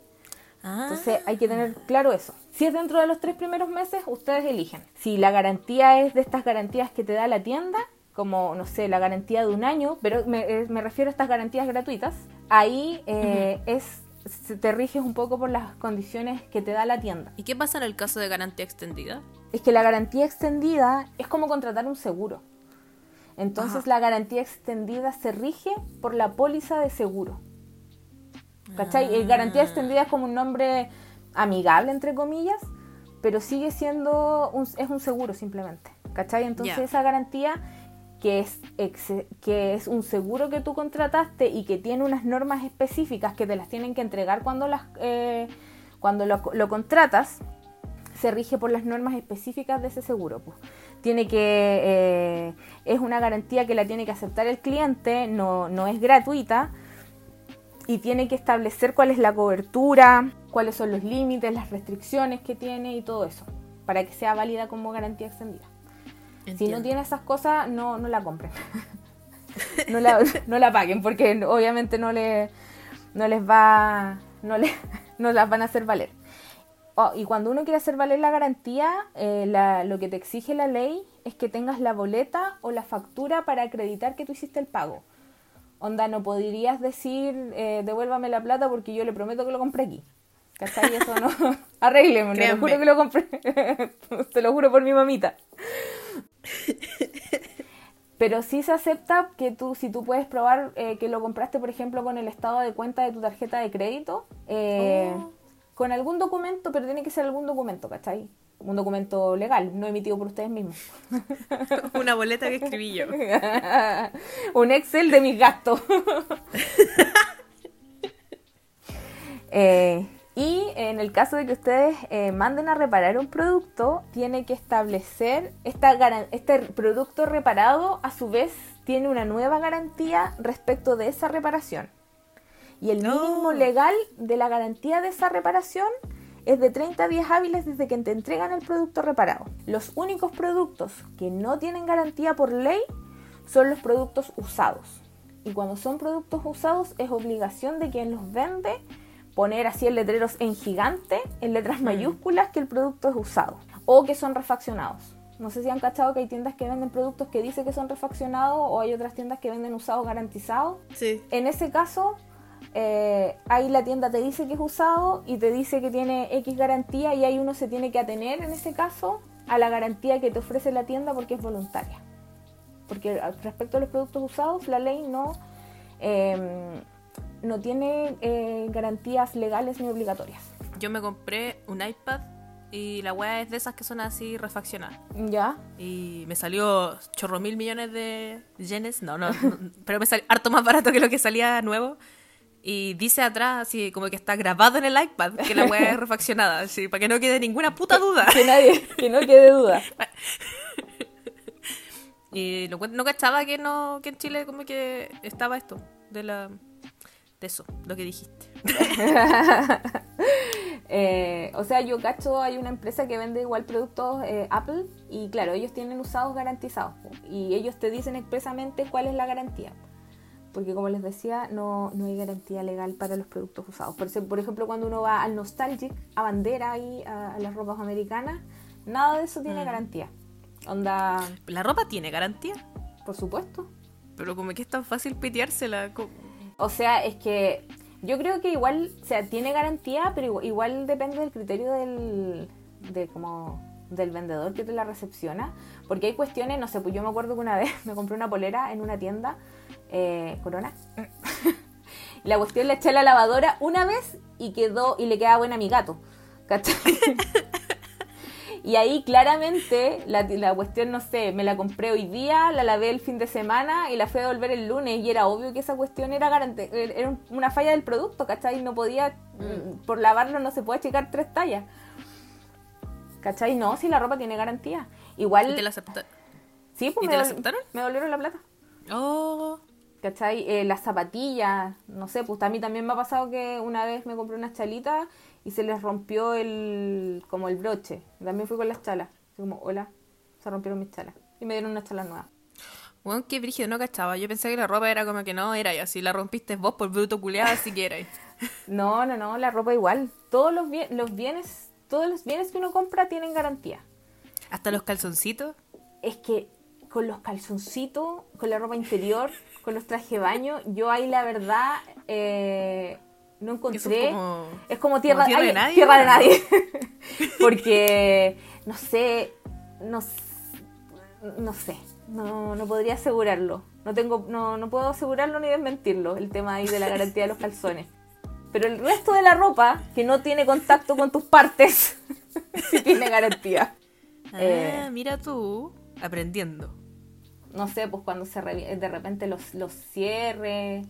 Ah, Entonces hay que tener claro eso. Si es dentro de los tres primeros meses, ustedes eligen. Si la garantía es de estas garantías que te da la tienda, como, no sé, la garantía de un año, pero me, eh, me refiero a estas garantías gratuitas, ahí eh, es se- te riges un poco por las condiciones que te da la tienda. ¿Y qué pasa en el caso de garantía extendida? Es que la garantía extendida es como contratar un seguro. Entonces Ajá. la garantía extendida se rige por la póliza de seguro. ¿Cachai? Eh, garantía extendida es como un nombre amigable, entre comillas, pero sigue siendo un, es un seguro simplemente. ¿Cachai? Entonces esa garantía que es, ex- que es un seguro que tú contrataste y que tiene unas normas específicas que te las tienen que entregar cuando, las, eh, cuando lo, lo contratas, se rige por las normas específicas de ese seguro. pues. Tiene que, eh, es una garantía que la tiene que aceptar el cliente, no, no es gratuita y tiene que establecer cuál es la cobertura, cuáles son los límites, las restricciones que tiene y todo eso, para que sea válida como garantía extendida. Si no tiene esas cosas, no, no la compren. [laughs] no, la, no la paguen porque obviamente no, le, no les va, no, le, [laughs] no las van a hacer valer. Oh, y cuando uno quiere hacer valer la garantía, eh, la- lo que te exige la ley es que tengas la boleta o la factura para acreditar que tú hiciste el pago. Onda, no podrías decir, eh, devuélvame la plata porque yo le prometo que lo compré aquí. ¿Cachai? Eso no. [laughs] Arrégleme, te lo juro que lo compré. [laughs] te lo juro por mi mamita. Pero sí se acepta que tú, si tú puedes probar eh, que lo compraste, por ejemplo, con el estado de cuenta de tu tarjeta de crédito, eh, Oh. con algún documento, pero tiene que ser algún documento, ¿cachai? Un documento legal, no emitido por ustedes mismos. [laughs] Una boleta que escribí yo. [laughs] Un Excel de mis gastos. [laughs] Eh, y en el caso de que ustedes eh, manden a reparar un producto, tiene que establecer esta este producto reparado, a su vez, tiene una nueva garantía respecto de esa reparación. Y el Oh. mínimo legal de la garantía de esa reparación es de 30 días hábiles desde que te entregan el producto reparado. Los únicos productos que no tienen garantía por ley son los productos usados. Y cuando son productos usados es obligación de quien los vende poner así en letreros en gigante, en letras mayúsculas, que el producto es usado o que son refaccionados. No sé si han cachado que hay tiendas que venden productos que dicen que son refaccionados o hay otras tiendas que venden usados garantizados. Sí. En ese caso, eh, ahí la tienda te dice que es usado y te dice que tiene X garantía y ahí uno se tiene que atener en ese caso a la garantía que te ofrece la tienda porque es voluntaria. Porque respecto a los productos usados, la ley no, em, no tiene eh, garantías legales ni obligatorias. Yo me compré un iPad y la weá es de esas que son así refaccionadas. ¿Ya? Y me salió chorro mil millones de yenes. No, no, no, [laughs] pero me salió harto más barato que lo que salía nuevo. Y dice atrás, así como que está grabado en el iPad, que la weá es [laughs] refaccionada, así, para que no quede ninguna puta duda. Que nadie, que no quede duda. [laughs] Y lo, cuen- no cachaba que no, que en Chile como que estaba esto, de la de eso, lo que dijiste. [laughs] Eh, o sea, yo cacho, hay una empresa que vende igual productos eh, Apple y claro, ellos tienen usados garantizados y ellos te dicen expresamente cuál es la garantía. Porque como les decía, no, no hay garantía legal para los productos usados. Por, por ejemplo, cuando uno va al Nostalgic, a Bandera y a, a las ropas americanas, nada de eso tiene Mm. garantía. Onda, La ropa tiene garantía, por supuesto. pero como que es tan fácil piteársela. O sea, es que yo creo que igual, o sea, tiene garantía, pero igual, igual depende del criterio del, de como del vendedor que te la recepciona. Porque hay cuestiones, no sé, pues yo me acuerdo que una [laughs] vez me compré una polera en una tienda, eh, Corona. [laughs] la cuestión la eché a la lavadora una vez y quedó, y le quedaba buena a mi gato. ¿Cachai? [laughs] Y ahí claramente la, la cuestión, no sé, me la compré hoy día, la lavé el fin de semana y la fui a devolver el lunes y era obvio que esa cuestión era garante- era un- una falla del producto, ¿cachai? No podía, mm, por lavarlo no se puede achicar tres tallas. ¿Cachai? No, si la ropa tiene garantía. Igual, ¿Y te la acepta- sí, pues ¿y me, te la aceptaron? me devolvieron la plata. Oh, ¿Cachai? Eh, las zapatillas, no sé, pues a mí también me ha pasado que una vez me compré unas chalitas y se les rompió el, como el broche. También fui con las chalas. Así como, hola, se rompieron mis chalas. Y me dieron unas chalas nuevas. bueno, qué brígido, no cachaba. Yo pensé que la ropa era como que no, era y así la rompiste vos por bruto culiado, así que era. [laughs] No, no, no, la ropa igual. Todos los, bien- los bienes, todos los bienes que uno compra tienen garantía. Hasta los calzoncitos. Es que con los calzoncitos, con la ropa interior, con los trajes de baño, yo ahí la verdad eh, no encontré. es como, Es como tierra, como tierra ay, de nadie. tierra de nadie. [laughs] Porque, no sé, no, no sé, no, no podría asegurarlo. No, tengo, no, no puedo asegurarlo ni desmentirlo, el tema ahí de la garantía de los calzones. Pero el resto de la ropa, que no tiene contacto con tus partes, [laughs] sí tiene garantía. Ah, Eh. mira tú, aprendiendo. No sé, pues cuando se revi- de repente los, los cierres.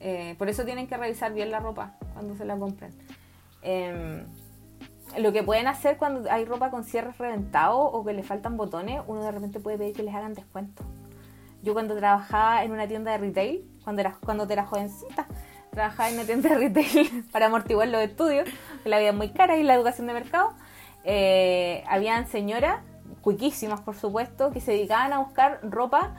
eh, por eso tienen que revisar bien la ropa cuando se la compren. Em, lo que pueden hacer cuando hay ropa con cierres reventados o que le faltan botones, uno de repente puede pedir que les hagan descuento. Yo cuando trabajaba en una tienda de retail, cuando era, cuando era jovencita, trabajaba en una tienda de retail [laughs] para amortiguar los estudios, que la vida muy cara y la educación de mercado. Eh, habían señoras, cuiquísimas por supuesto, que se dedicaban a buscar ropa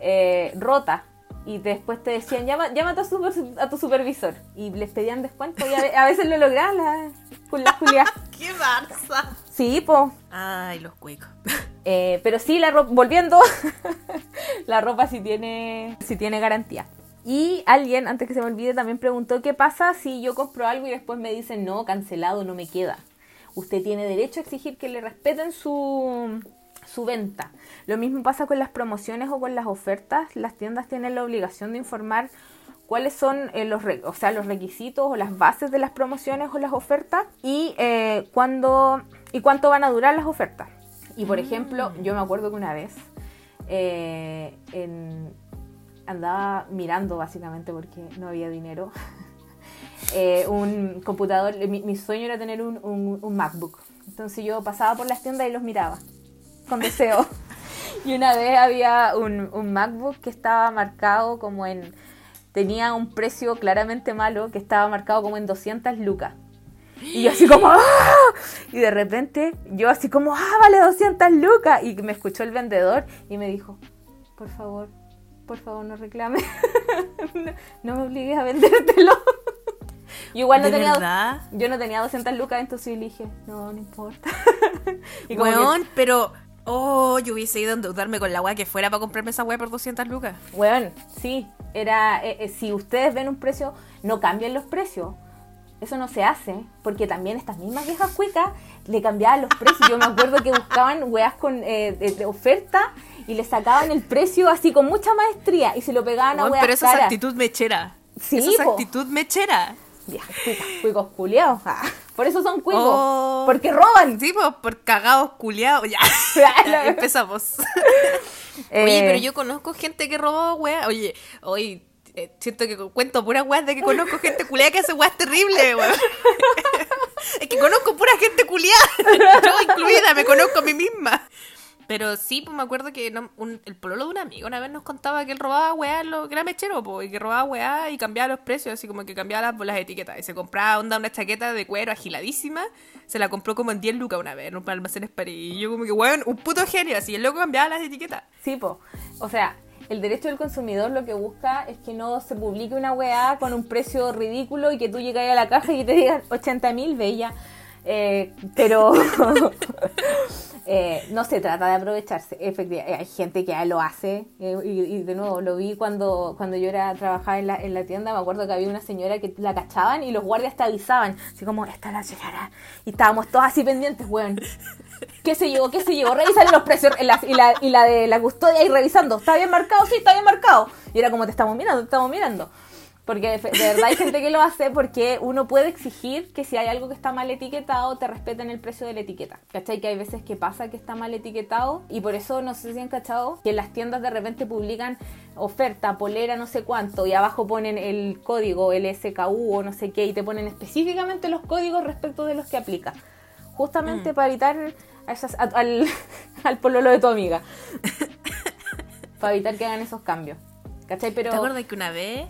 eh, rota. Y después te decían, llama, llama a, tu super- a tu supervisor. Y les pedían descuento y a, ve- a veces lo lograban las la, Julia. [laughs] ¡Qué barza! Sí, pues. Ay, los cuicos. [laughs] Eh, pero sí, la ropa, volviendo, [laughs] la ropa sí tiene, sí tiene garantía. Y alguien, antes que se me olvide, también preguntó qué pasa si yo compro algo y después me dicen, no, cancelado, no me queda. Usted tiene derecho a exigir que le respeten su, su venta. Lo mismo pasa con las promociones o con las ofertas. Las tiendas tienen la obligación de informar cuáles son eh, los, re- o sea, los requisitos o las bases de las promociones o las ofertas y, eh, cuándo, y cuánto van a durar las ofertas. Y por ejemplo, yo me acuerdo que una vez eh, en- andaba mirando básicamente porque no había dinero. [laughs] eh, un computador, mi, mi sueño era tener un, un- un MacBook. Entonces yo pasaba por las tiendas y los miraba con deseo. [laughs] y una vez había un, un MacBook que estaba marcado como en... Tenía un precio claramente malo que estaba marcado como en 200 lucas. Y yo así como, [gasps] ¡ah! Y de repente yo así como, ¡ah, vale 200 lucas! Y me escuchó el vendedor y me dijo, por favor, por favor no reclame. [laughs] no, no me obligues a vendértelo. Yo igual no ¿De tenía... verdad? Yo no tenía 200 lucas, entonces yo dije, no, no importa. [laughs] y como que- Weón, pero... Oh, yo hubiese ido a endeudarme con la weá que fuera para comprarme esa weá por 200 lucas. Weón, sí, era, eh, eh, si ustedes ven un precio, no cambien los precios. Eso no se hace, porque también estas mismas viejas cuicas le cambiaban los precios. Yo me acuerdo que buscaban weas con eh, de, de oferta y le sacaban el precio así con mucha maestría y se lo pegaban a Weón, weas pero eso es caras. actitud mechera. Sí, eso es po. actitud mechera. Viejas cuicas, cuicos culiados. ah. Por eso son cuicos. Oh. Porque roban. Sí, pues, por cagados culiados. Ya. [laughs] Claro. Empezamos. [laughs] Eh, Oye, pero yo conozco gente que robó weá. Oye, hoy eh, siento que cuento puras weas de que conozco gente culiada que hace weas terribles, weón. [laughs] es que conozco pura gente culiada. Yo incluida, me conozco a mí misma. Pero sí, pues me acuerdo que no- un- el pololo de un amigo una vez nos contaba que él robaba weá, lo, que era mechero, po, y que robaba weá y cambiaba los precios, así como que cambiaba las, las etiquetas. Y se compraba onda, una chaqueta de cuero agiladísima, se la compró como en 10 lucas una vez en un almacén París. Y yo como que, weón, un puto genio, así, el loco cambiaba las etiquetas. Sí, po. O sea, el derecho del consumidor lo que busca es que no se publique una weá con un precio ridículo y que tú llegas a la caja y te digan 80 mil, bella. Eh, pero [laughs] eh, no se trata de aprovecharse. Efectivamente, hay gente que lo hace. eh, y, y de nuevo, lo vi cuando, cuando yo era trabajaba en la, en la tienda. Me acuerdo que había una señora que la cachaban y los guardias te avisaban. Así como, esta es la señora. Y estábamos todos así pendientes, weón. ¿Qué se llevó? ¿Qué se llevó? Revisan los precios en y, la, y la de la custodia ahí revisando. ¿Está bien marcado? Sí, está bien marcado. Y era como, te estamos mirando, te estamos mirando. Porque de, verdad hay gente que lo hace porque uno puede exigir que si hay algo que está mal etiquetado, te respeten el precio de la etiqueta. ¿Cachai? Que hay veces que pasa que está mal etiquetado y por eso no sé si han cachado que en las tiendas de repente publican oferta, polera, no sé cuánto y abajo ponen el código, el SKU o no sé qué y te ponen específicamente los códigos respecto de los que aplica. Justamente para evitar a esas- a- al, [laughs] al pololo de tu amiga. [laughs] para evitar que hagan esos cambios. ¿Cachai? Pero... ¿Te acuerdas que una vez,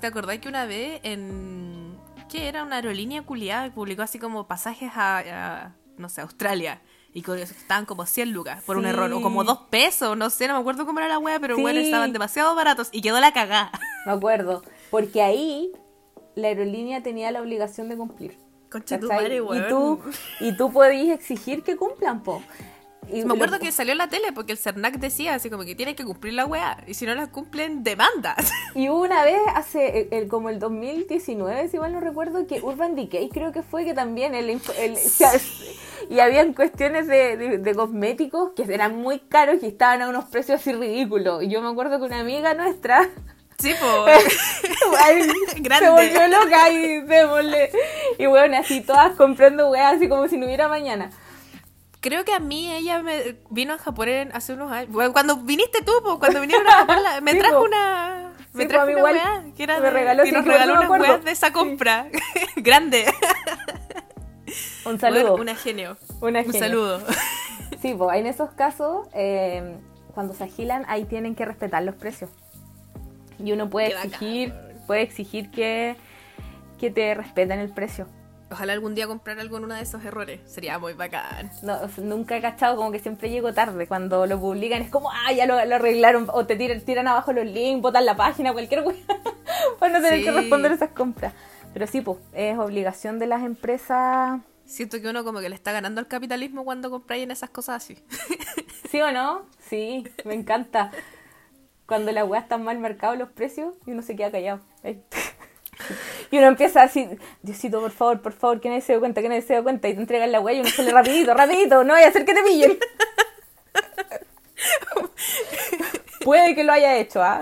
¿te acordás que una vez en... ¿Qué era? Una aerolínea culiada y publicó así como pasajes a, a, no sé, Australia. Y que estaban como 100 lucas por un error. O como 2 pesos, no sé, no me acuerdo cómo era la wea, pero Sí. bueno, estaban demasiado baratos. Y quedó la cagada. [laughs] Me acuerdo. Porque ahí la aerolínea tenía la obligación de cumplir. Concha tu madre, y weón. tú, y tú podías exigir que cumplan, po. Y Me acuerdo que salió en la tele porque el CERNAC decía así como que tienen que cumplir la wea. Y si no la cumplen, demandas. [laughs] Y hubo una vez, hace el- el- como el 2019, si mal no recuerdo, que Urban Decay creo que fue que también el, el- [laughs] y habían cuestiones de, de- de cosméticos que eran muy caros y estaban a unos precios así ridículos. Y yo me acuerdo que una amiga nuestra Sí, [laughs] pues. Ay, Grande. se volvió loca y démosle. Y bueno, así todas comprando weas así como si no hubiera mañana. Creo que a mí ella me vino a Japón en- hace unos años. Bueno, cuando viniste tú, po, cuando vinieron a Japón, la- me trajo una. Me Sí, trajo una igual. weá que era Me de- regaló, que nos regaló unas weas de esa compra. [laughs] Grande. [laughs] Un saludo. Bueno, una genio. Una Un genio. saludo. Sí, pues en esos casos, eh, cuando se agilan, ahí tienen que respetar los precios. Y uno puede Qué exigir, puede exigir que, que te respeten el precio. Ojalá algún día comprar algo en uno de esos errores. Sería muy bacán. No, nunca he cachado, como que siempre llego tarde. Cuando lo publican es como, ah, ya lo, lo arreglaron. O te tiran, tiran abajo los links, botan la página, cualquier [laughs] wea. para no tener Sí. que responder esas compras. Pero sí, pues, es obligación de las empresas. Siento que uno como que le está ganando al capitalismo cuando compráis en esas cosas así. [laughs] ¿Sí o no? Sí, me encanta. Cuando la weá está mal marcado los precios y uno se queda callado. Y uno empieza así, Diosito, por favor, por favor, que nadie se dé cuenta, que nadie se dé cuenta. Y te entregan la weá y uno sale rapidito, rapidito, no vaya a hacer que te pillen. [laughs] Puede que lo haya hecho, ¿ah?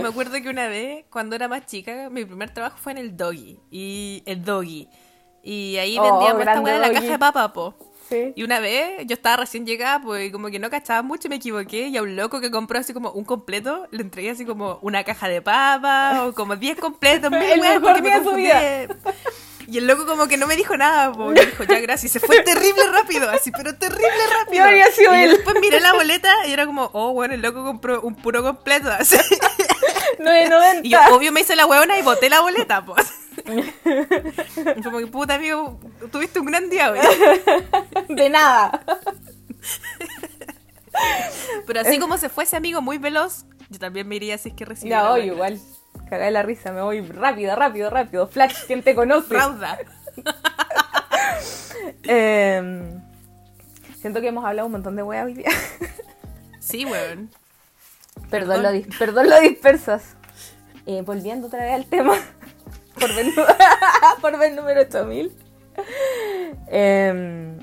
Me acuerdo que una vez, cuando era más chica, mi primer trabajo fue en el Doggy. Y el Doggy. Y ahí Oh, vendíamos esta weá de la caja de papa, po. Sí. Y una vez yo estaba recién llegada, pues y como que no cachaba mucho y me equivoqué. Y a un loco que compró así como un completo, le entregué así como una caja de papas o como 10 completos. [laughs] El mejor porque me día de su confundí. Y el loco como que no me dijo nada, po. Me dijo, ya, gracias. Se fue [laughs] terrible rápido, así, pero terrible rápido. Yo habría sido y él. después miré la boleta y era como, oh, bueno, el loco compró un puro completo. Así. [laughs] 9.90. Y yo, obvio, me hice la huevona y boté la boleta, pues. Como que, puta, amigo, tuviste un gran día hoy. [laughs] De nada. Pero así como se fue ese amigo muy veloz, yo también me iría si es que recibí Ya hueá. igual. Cagá de la risa, me voy rápido, rápido, rápido. Flash, ¿quién te conoce? Rauda. [laughs] Eh, siento que hemos hablado un montón de weas hoy día. Sí, weón. Perdón, lo, dis- perdón lo dispersas. Eh, volviendo otra vez al tema. Por ver, [laughs] por número 8000. Eh,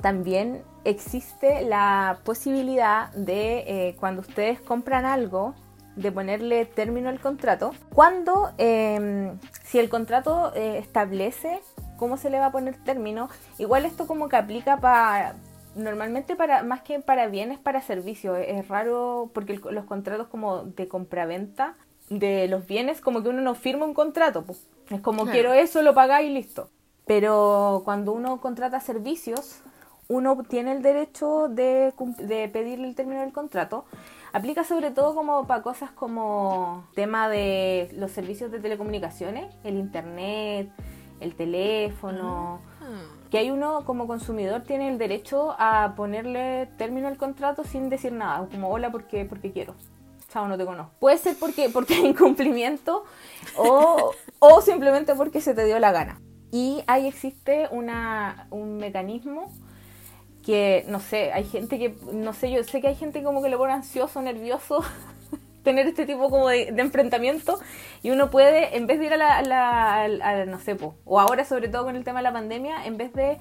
también existe la posibilidad de eh, cuando ustedes compran algo, de ponerle término al contrato. Cuando, em, si el contrato eh, establece cómo se le va a poner término, igual esto como que aplica para normalmente para más que para bienes para servicios es raro porque los contratos como de compraventa de los bienes como que uno no firma un contrato es como quiero eso lo pagáis y listo pero cuando uno contrata servicios uno tiene el derecho de, de pedirle el término del contrato. Aplica sobre todo como para cosas como tema de los servicios de telecomunicaciones el internet el teléfono ah. que hay uno como consumidor tiene el derecho a ponerle término al contrato sin decir nada, como hola porque, porque quiero. Chao, no te conozco. Puede ser porque, porque hay incumplimiento o, o simplemente porque se te dio la gana. Y ahí existe una, un mecanismo que, no sé, hay gente que, no sé, yo sé que hay gente como que le pone ansioso, nervioso [laughs] tener este tipo como de, enfrentamiento y uno puede, en vez de ir a la, no sé, o ahora sobre todo con el tema de la pandemia, en vez de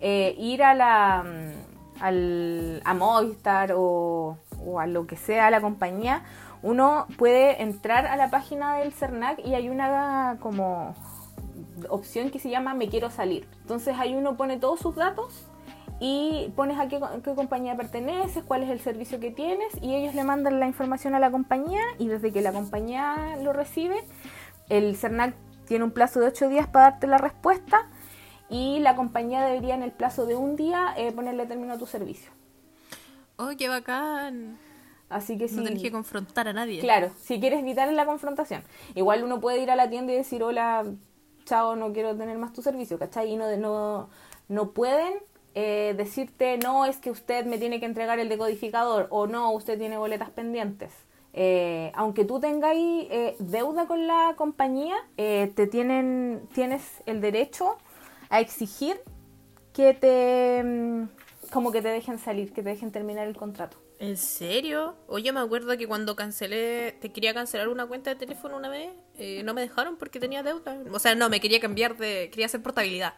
eh, ir a la mm, al, a Movistar o, o, a lo que sea, la compañía, uno puede entrar a la página del CERNAC y hay una como opción que se llama Me quiero salir. Entonces ahí uno pone todos sus datos y pones a qué, compañía perteneces, cuál es el servicio que tienes y ellos le mandan la información a la compañía y desde que la compañía lo recibe, el CERNAC tiene un plazo de 8 días para darte la respuesta y la compañía debería en el plazo de un día eh, ponerle término a tu servicio. ¡Oh, qué bacán! Así que sí. No tienes que confrontar a nadie. Claro, si quieres evitar la confrontación. Igual uno puede ir a la tienda y decir, hola, chao, no quiero tener más tu servicio, ¿cachai? Y no, no, no pueden eh, decirte, no, es que usted me tiene que entregar el decodificador o no, usted tiene boletas pendientes. Eh, aunque tú tengáis eh, deuda con la compañía, te tienen, tienes el derecho a exigir que te, mm, como que te dejen salir, que te dejen terminar el contrato. ¿En serio? Oye, me acuerdo que cuando cancelé, te quería cancelar una cuenta de teléfono una vez, no me dejaron porque tenía deuda. O sea, no, me quería cambiar de, quería hacer portabilidad.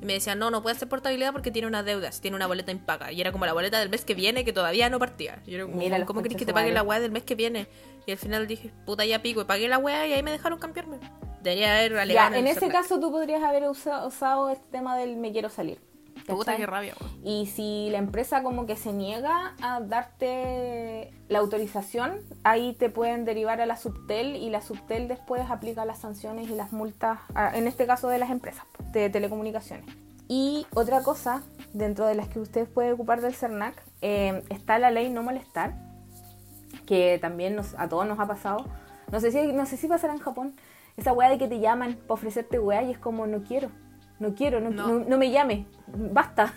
Y me decían, no, no puede hacer portabilidad porque tiene una deuda, tiene una boleta impaga. Y era como la boleta del mes que viene que todavía no partía. Y era como, Mira, ¿cómo querés que te pague la weá del mes que viene? Y al final dije, puta, ya pico. Y pagué la weá y ahí me dejaron cambiarme. Debería haber alegado. Ya, en, ese caso tú podrías haber usado, este tema del me quiero salir. Puta, qué rabia, Y si la empresa como que se niega a darte la autorización, ahí te pueden derivar a la subtel y la subtel después aplica las sanciones y las multas, en este caso de las empresas de telecomunicaciones. Y otra cosa, dentro de las que ustedes pueden ocupar del CERNAC, eh, está la ley no molestar, que también nos, a todos nos ha pasado. No sé, si, no sé si pasará en Japón. Esa weá de que te llaman para ofrecerte weá y es como, no quiero, no quiero, no, no. me llame, basta.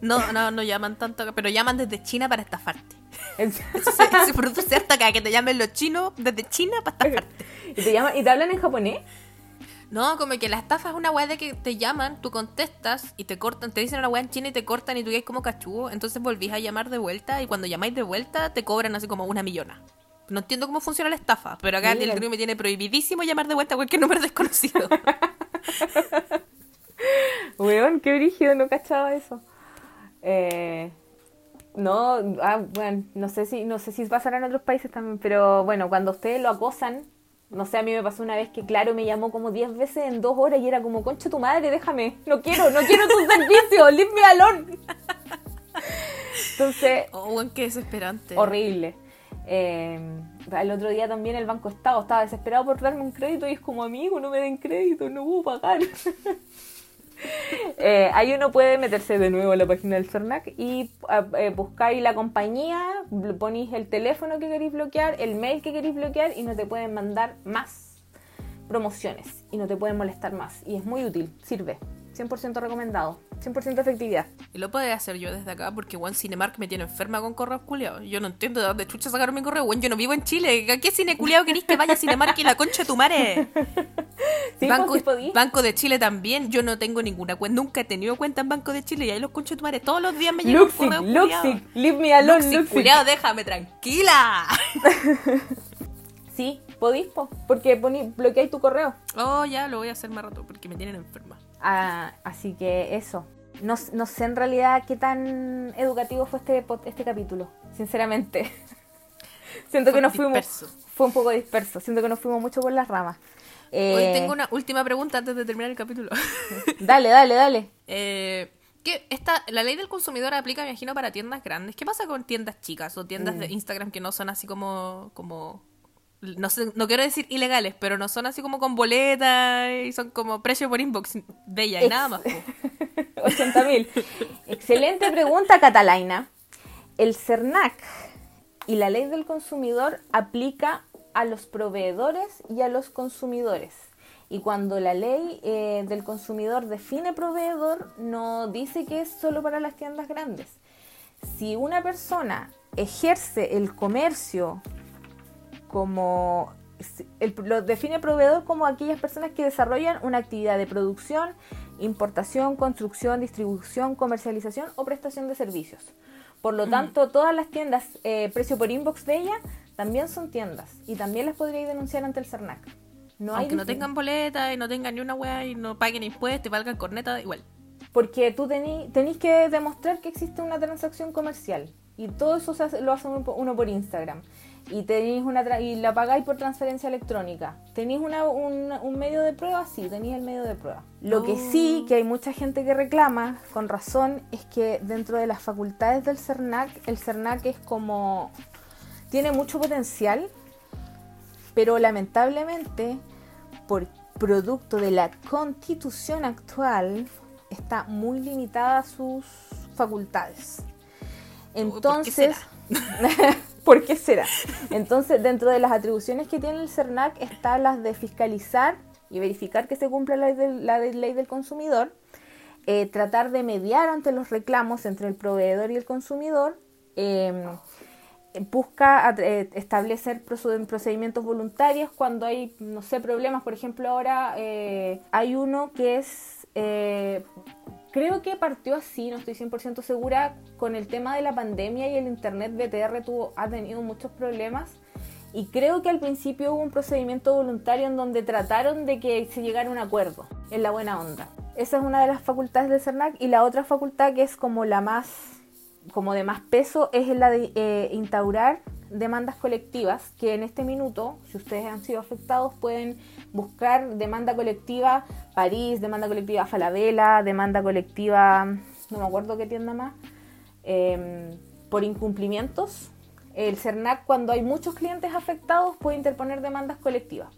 No, no, no llaman tanto, pero llaman desde China para estafarte. [laughs] Eso se, se, produce hasta acá, que te llamen los chinos desde China para estafarte. ¿Y te, llaman, ¿Y te hablan en japonés? No, como que la estafa es una weá de que te llaman, tú contestas y te cortan, te dicen una weá en China y te cortan y tú quedas como cachugo. Entonces volvís a llamar de vuelta y cuando llamáis de vuelta te cobran así como una millona. No entiendo cómo funciona la estafa, pero acá el gringo me tiene prohibidísimo llamar de vuelta a cualquier número desconocido. [laughs] [laughs] Weón, qué brígido, no cachaba eso. Eh, no, ah, bueno, no sé si, no sé si pasará en otros países también, pero bueno, cuando ustedes lo acosan no sé, a mí me pasó una vez que, claro, me llamó como 10 veces en dos horas y era como, concha tu madre, déjame. No quiero, no quiero tu [laughs] servicio, leave me alone. [laughs] Entonces. Oh, qué desesperante. Horrible. Eh, el otro día también el Banco Estado estaba desesperado por darme un crédito y es como, amigo, no me den crédito, no puedo pagar. [laughs] Eh, ahí uno puede meterse de nuevo a la página del CERNAC y eh, buscáis la compañía, ponéis el teléfono que queréis bloquear, el mail que queréis bloquear y no te pueden mandar más promociones y no te pueden molestar más. Y es muy útil, sirve. 100% recomendado. 100% efectividad. Y lo puedo hacer yo desde acá porque One Cinemark me tiene enferma con correos culiados. Yo no entiendo de dónde chucha sacaron mi correo. Bueno, yo no vivo en Chile. ¿A qué cine culiado querís que vaya a Cinemark y la concha de tu madre? [laughs] Pues, Banco, Banco de Chile también. Yo no tengo ninguna cuenta. Nunca he tenido cuenta en Banco de Chile y ahí los concha de tu madre. Todos los días me llegan correos Luxic, leave me alone, Luxic. culiado, déjame tranquila. [laughs] sí, podís, porque bloqueáis tu correo. Oh, ya, lo voy a hacer más rato porque me tienen enferma. Ah, así que eso. no, no sé en realidad qué tan educativo fue este, este capítulo, sinceramente. [laughs] Siento Fue que nos fuimos. disperso. Fue un poco disperso. Siento que nos fuimos mucho por las ramas. Eh, Hoy tengo una última pregunta antes de terminar el capítulo. [laughs] Dale, dale, dale. Eh, ¿qué, esta, la ley del consumidor aplica, me imagino, para tiendas grandes. ¿Qué pasa con tiendas chicas o tiendas Mm. de Instagram que no son así como, como no sé, no quiero decir ilegales, pero no son así como con boleta y son como precio por inbox de ella y Ex- nada más. po. [laughs] 80.000. Excelente pregunta, Catalina. El CERNAC y la ley del consumidor aplica a los proveedores y a los consumidores. Y cuando la ley eh, del consumidor define proveedor, no dice que es solo para las tiendas grandes. Si una persona ejerce el comercio como el- lo define proveedor como aquellas personas que desarrollan una actividad de producción, importación, construcción, distribución, comercialización o prestación de servicios. Por lo tanto, todas las tiendas eh, precio por inbox de ella también son tiendas y también las podríais denunciar ante el CERNAC. No hay Aunque no dif- tengan boleta y no tengan ni una weá y no paguen impuestos y valgan corneta, igual. Porque tú tenéis que demostrar que existe una transacción comercial. Y todo eso se hace- lo hace uno por Instagram. Y tenéis una tra- y la pagáis por transferencia electrónica. ¿Tenéis una- un, un medio de prueba? Sí, tenéis el medio de prueba. Lo que sí, que hay mucha gente que reclama, con razón, es que dentro de las facultades del CERNAC, el CERNAC es como... tiene mucho potencial, pero lamentablemente, por producto de la constitución actual, está muy limitada sus facultades. Entonces, ¿por qué será? [laughs] Entonces, dentro de las atribuciones que tiene el CERNAC están las de fiscalizar y verificar que se cumpla la ley del, consumidor, eh, tratar de mediar ante los reclamos entre el proveedor y el consumidor, eh, busca establecer proce- procedimientos voluntarios cuando hay, no sé, problemas. Por ejemplo, ahora eh, hay uno que es, eh, creo que partió así, no estoy 100% segura, con el tema de la pandemia y el Internet BTR tuvo, ha tenido muchos problemas. Y creo que al principio hubo un procedimiento voluntario en donde trataron de que se llegara a un acuerdo, en la buena onda. Esa es una de las facultades del CERNAC y la otra facultad que es como la más como de más peso es la de eh, instaurar demandas colectivas, que en este minuto, si ustedes han sido afectados, pueden buscar demanda colectiva París, demanda colectiva Falabella, demanda colectiva, no me acuerdo qué tienda más, eh, por incumplimientos. El CERNAC, cuando hay muchos clientes afectados, puede interponer demandas colectivas.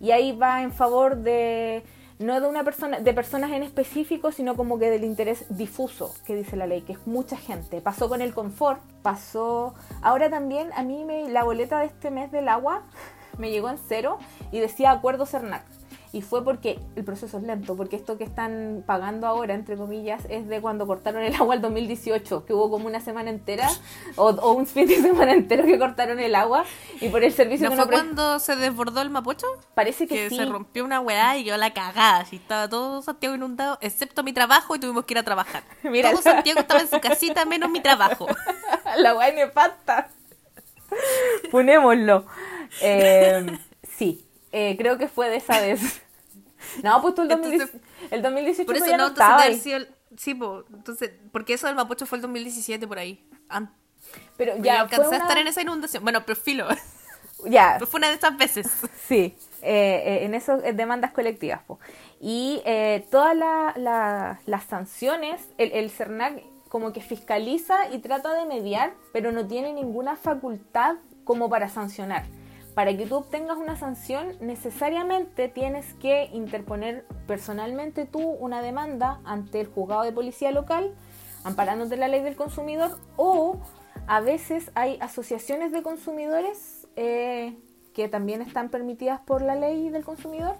Y ahí va en favor de no de una persona, de personas en específico, sino como que del interés difuso que dice la ley, que es mucha gente. Pasó con el confort, pasó. Ahora también a mí me, la boleta de este mes del agua [laughs] me llegó en cero y decía acuerdo CERNAC. Y fue porque el proceso es lento, porque esto que están pagando ahora, entre comillas, es de cuando cortaron el agua el 2018, que hubo como una semana entera o, o un fin de [laughs] semana entero que cortaron el agua y por el servicio ¿No que fue cuando se desbordó el Mapocho? Parece que, Que sí. se rompió una weá y quedó la cagada. Así estaba todo Santiago inundado, excepto mi trabajo y tuvimos que ir a trabajar. [laughs] Mira. todo Santiago estaba en su casita menos mi trabajo. [laughs] la guay nefasta. Ponémoslo. Eh, sí, eh, creo que fue de esa vez. [laughs] No, pues tú el, 2010 Entonces, el 2018 Por eso ya no, no ahí. sido el- Sí, po, entonces, porque eso del Mapocho fue el 2017 por ahí. An- Pero ya fue a estar en esa inundación. Bueno, pero filo. [laughs] Ya, Pero fue una de esas veces. [laughs] Sí, eh, eh, en eso eh, demandas colectivas. po. Y eh, todas la- la- las sanciones, el, el CERNAC como que fiscaliza y trata de mediar, pero no tiene ninguna facultad como para sancionar. Para que tú obtengas una sanción, necesariamente tienes que interponer personalmente tú una demanda ante el juzgado de policía local, amparándote la ley del consumidor, o a veces hay asociaciones de consumidores eh, que también están permitidas por la ley del consumidor,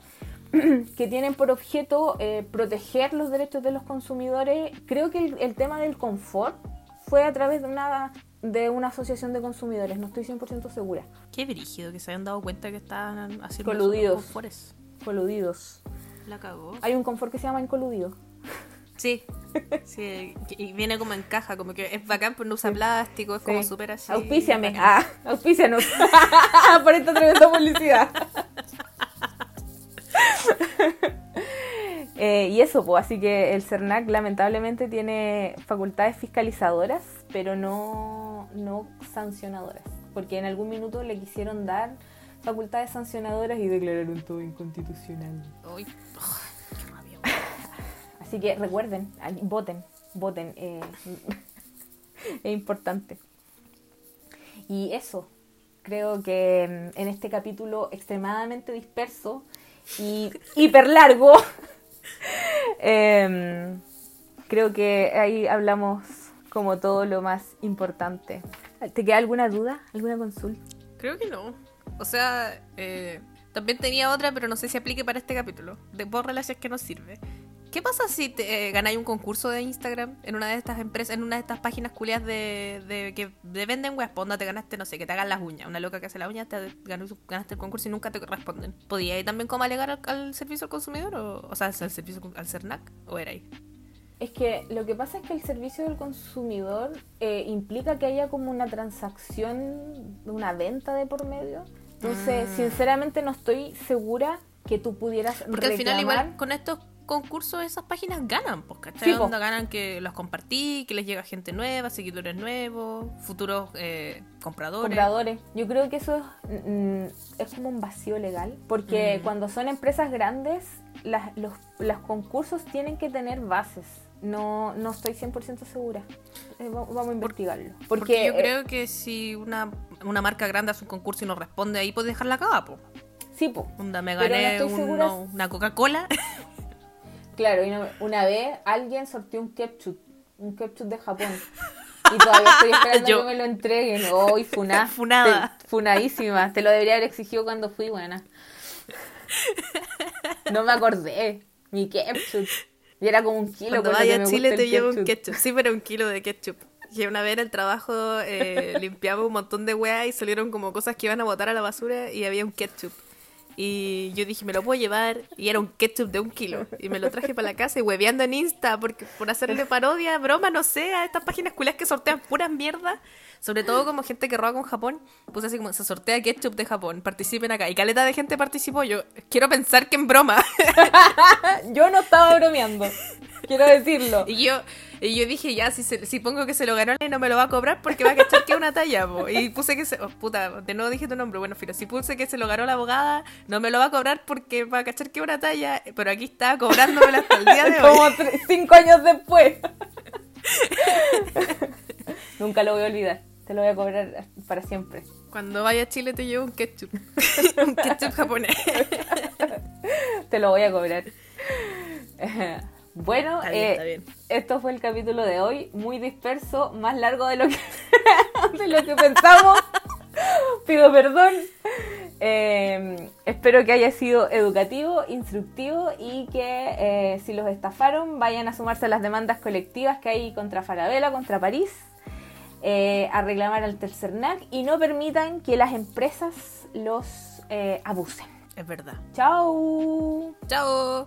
[clears throat] que tienen por objeto eh, proteger los derechos de los consumidores. Creo que el, el tema del confort fue a través de una, de una asociación de consumidores, no estoy 100% segura. Qué brígido que se hayan dado cuenta que estaban haciendo Coludidos. confores. Coludidos. La cagó. Hay un confort que se llama incoludido. Sí. Sí, y viene como en caja, como que es bacán, pero no usa plástico, es como súper así. Auspíciame. Ah, auspícianos. [laughs] Por esta tremenda publicidad. [laughs] Eh, y eso, pues, así que el CERNAC lamentablemente tiene facultades fiscalizadoras, pero no, no sancionadoras. Porque en algún minuto le quisieron dar facultades sancionadoras y declararon todo inconstitucional. Uy, qué rabia. [laughs] Así que recuerden, ay, voten, voten. eh, [laughs] es importante. Y eso, creo que mm, en este capítulo extremadamente disperso y hiper largo, [laughs] em, creo que ahí hablamos como todo lo más importante. ¿Te queda alguna duda? ¿Alguna consulta? Creo que no. O sea, eh, también tenía otra, pero no sé si aplique para este capítulo. De por relaciones que nos sirve. ¿Qué pasa si te, eh, ganáis un concurso de Instagram en una de estas empresas, en una de estas páginas culias de, de que de venden weas? Ponda, te ganaste, no sé, que te hagan las uñas. Una loca que hace las uñas, te ganaste el concurso y nunca te responden. ¿Podía ir también como alegar al, al servicio al consumidor? O, o sea, al servicio al CERNAC? ¿O era ahí? Es que lo que pasa es que el servicio del consumidor eh, implica que haya como una transacción, una venta de por medio. Entonces, Mm. sinceramente no estoy segura que tú pudieras Porque al final igual con estos concursos esas páginas ganan, pues, ¿cachai? Sí. Onda, ganan que los compartí, que les llega gente nueva, seguidores nuevos, futuros eh, compradores. compradores. Yo creo que eso es, mm, es como un vacío legal, porque Mm. cuando son empresas grandes, las- los, los concursos tienen que tener bases. No, no estoy 100% segura. Eh, va- vamos a investigarlo. Porque, Porque, yo eh, creo que si una, una marca grande hace un concurso y no responde ahí, puede dejarla acá, po. sí. Onda, me no gané un- no, una Coca-Cola. [laughs] Claro, y una, una vez alguien sortió un ketchup, un ketchup de Japón. Y todavía estoy esperando [laughs] Yo. que me lo entreguen. Hoy funá. [laughs] Funada. Te- funadísima. Te lo debería haber exigido cuando fui, buena. No me acordé. Mi ketchup. Y era como un kilo. Cuando vaya a Chile te llevo un ketchup. Sí, pero un kilo de ketchup. Que una vez en el trabajo eh, [laughs] limpiamos un montón de weas y salieron como cosas que iban a botar a la basura y había un ketchup. Y yo dije, me lo puedo llevar. Y era un ketchup de un kilo. Y me lo traje para la casa y hueveando en Insta porque por hacerle parodia, broma, no sé, a estas páginas culias que sortean puras mierdas. Sobre todo como gente que roba con Japón. Puse así como, se sortea ketchup de Japón. Participen acá. Y caleta de gente participó. Yo quiero pensar que en broma. [laughs] Yo no estaba bromeando. Quiero decirlo. Y yo, y yo dije, ya, si, se- si pongo que se lo ganó y no me lo va a cobrar porque va a cachar que es una talla, po. Y puse que se... oh, puta, de nuevo dije tu nombre. Bueno, filo, si puse que se lo ganó la abogada, no me lo va a cobrar porque va a cachar que es una talla. Pero aquí está cobrándomela hasta el día de hoy. Como cinco años después. [laughs] Nunca lo voy a olvidar. Te lo voy a cobrar para siempre. Cuando vaya a Chile te llevo un ketchup. [laughs] un ketchup japonés. Te lo voy a cobrar. Bueno, Está bien, eh, está bien. esto fue el capítulo de hoy, muy disperso, más largo de lo que, [laughs] de lo que pensamos. Pido perdón. Eh, espero que haya sido educativo, instructivo y que eh, si los estafaron vayan a sumarse a las demandas colectivas que hay contra Farabela, contra París, eh, a reclamar al Tercernac y no permitan que las empresas los abusen. Es verdad. ¡Chao! Chao.